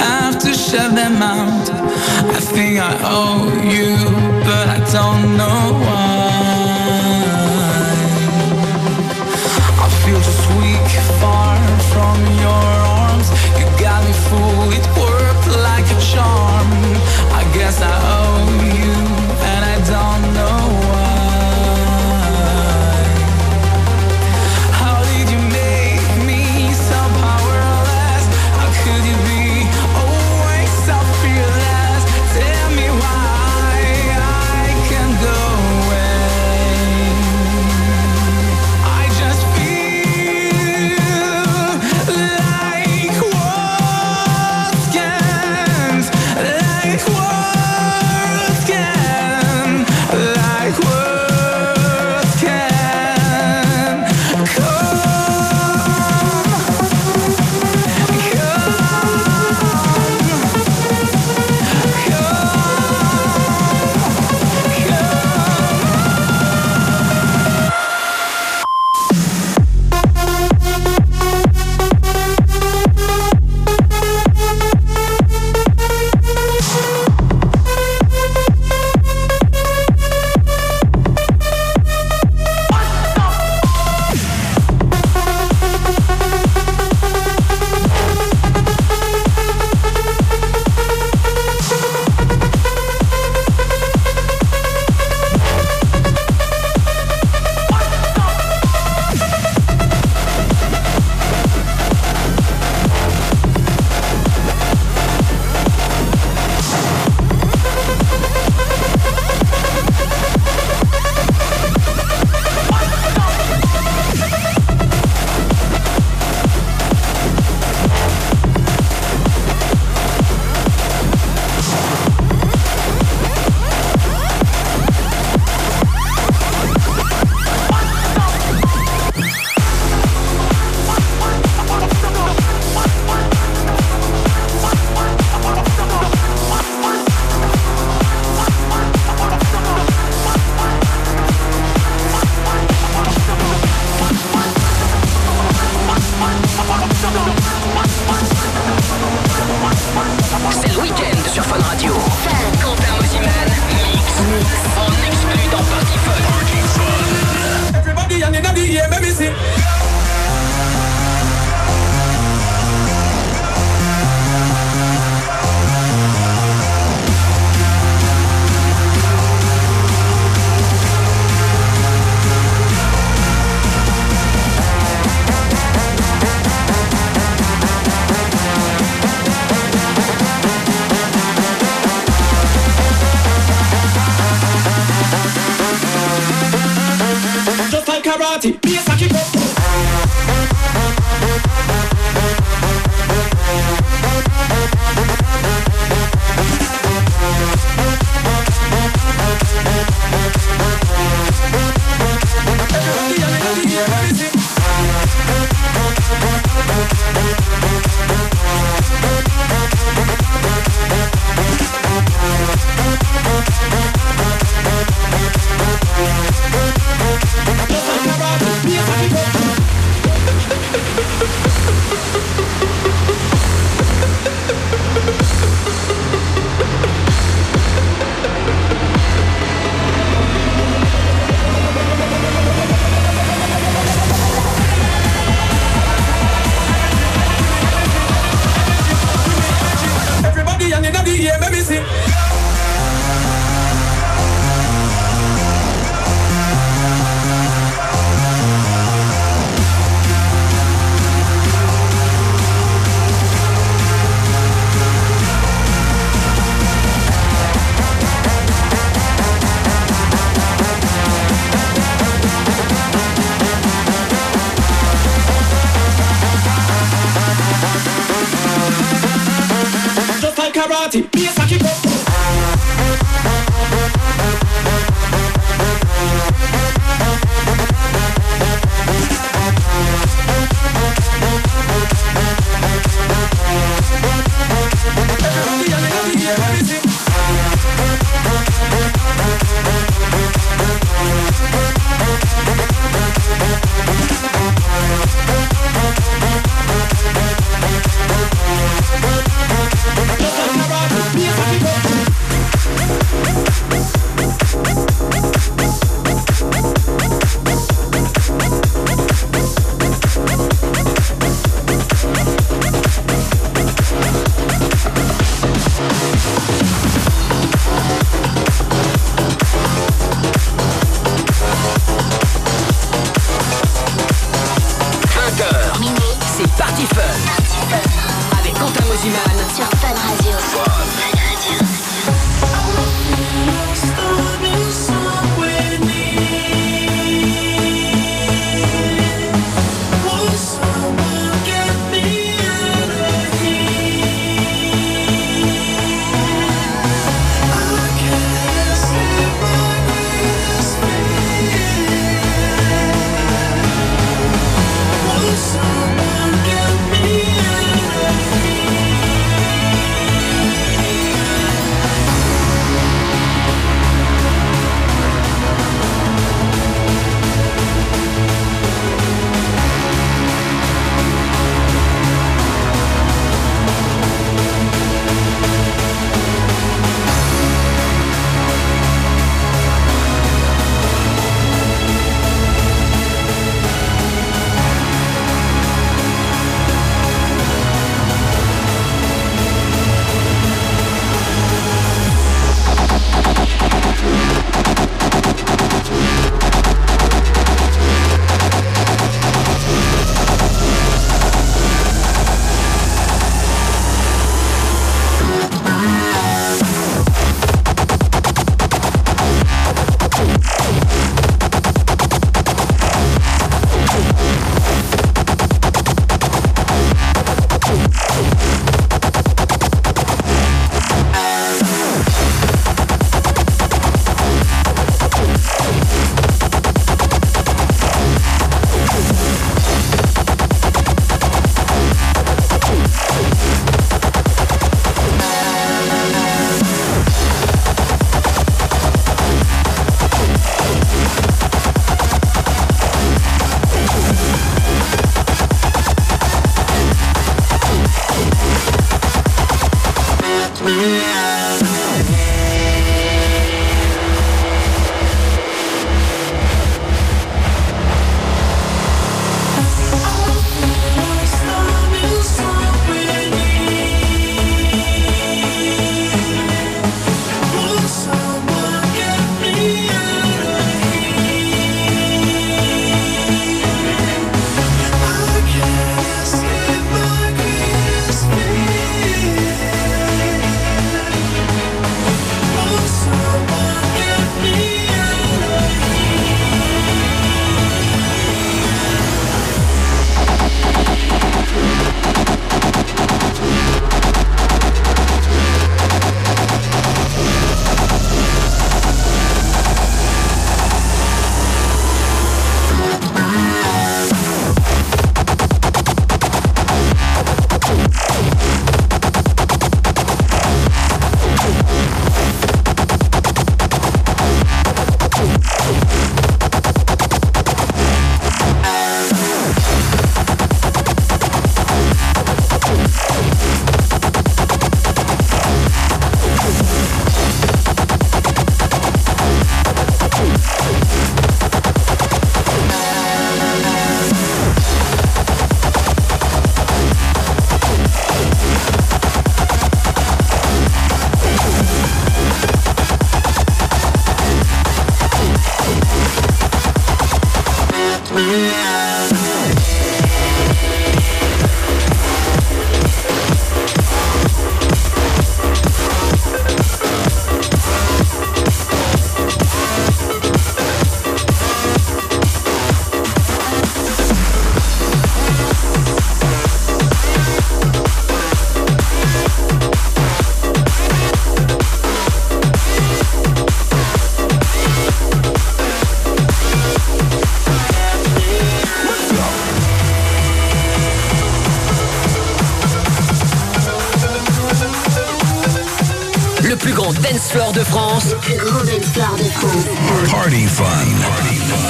have to shut them out. I think I owe you, but I don't know why. I feel just weak, far from your arms. You got me fooled, it worked like a charm. I guess I owe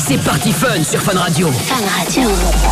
c'est parti fun sur Fun Radio. Fun Radio.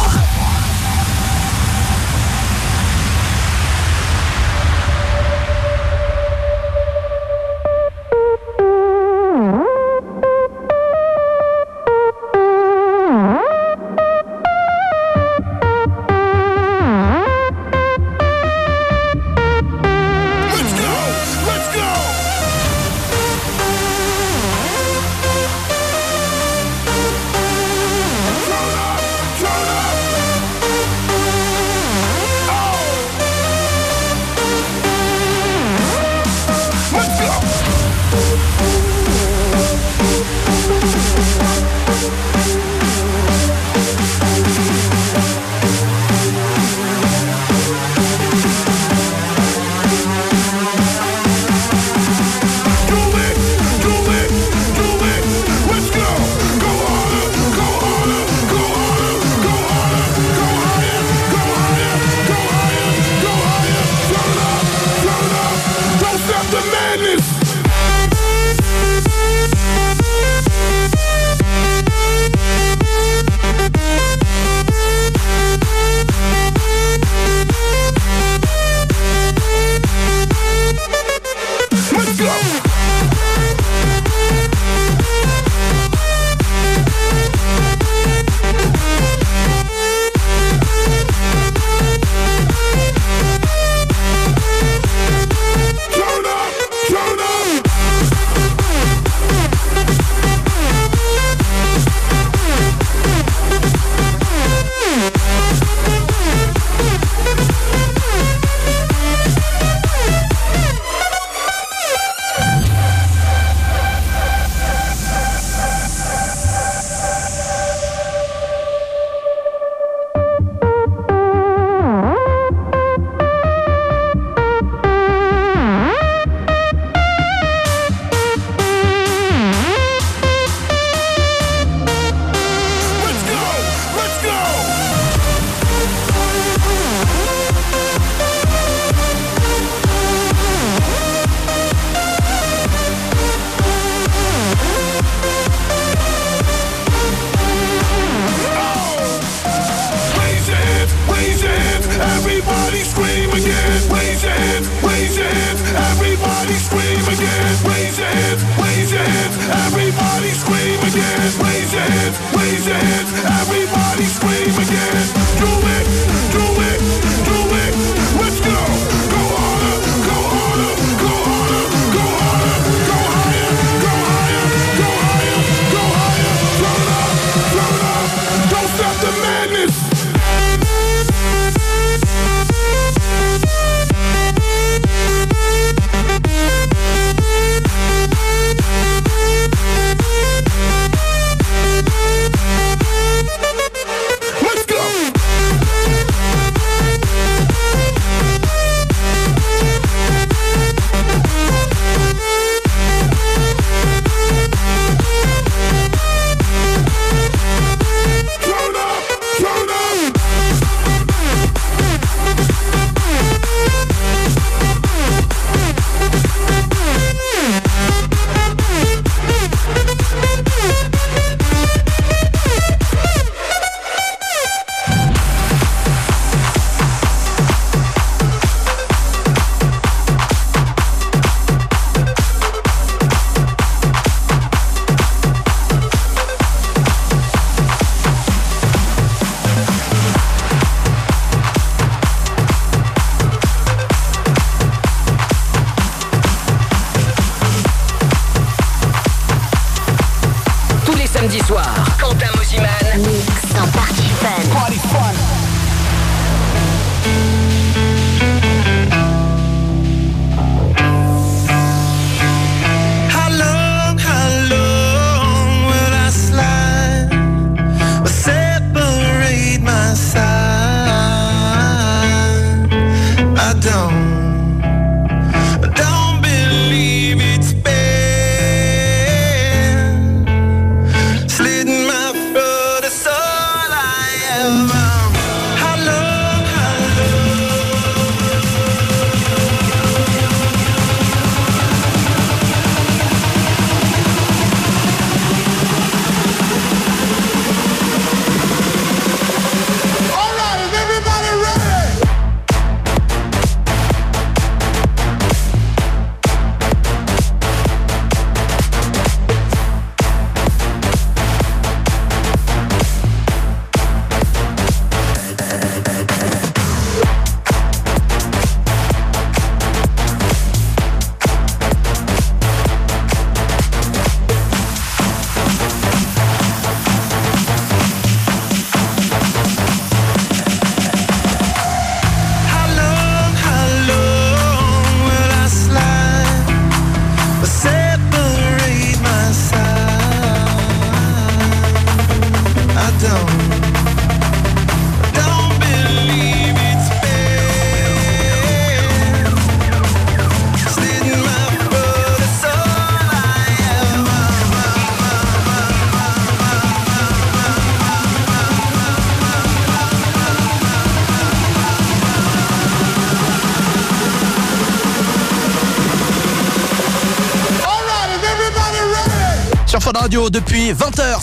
yeah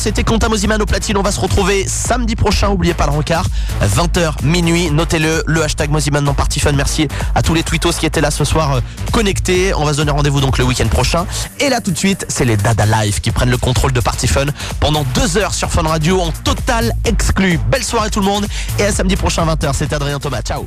C'était Quentin Mosiman au platine. On va se retrouver samedi prochain. Oubliez pas le rencard. 20h minuit. Notez-le. Le hashtag Mosiman dans Party Fun. Merci à tous les tweetos qui étaient là ce soir euh, connectés. On va se donner rendez-vous donc le week-end prochain. Et là tout de suite, c'est les Dada Live qui prennent le contrôle de Party Fun pendant deux heures sur Fun Radio en total exclu. Belle soirée tout le monde. Et à samedi prochain 20h. C'était Adrien Thomas. Ciao.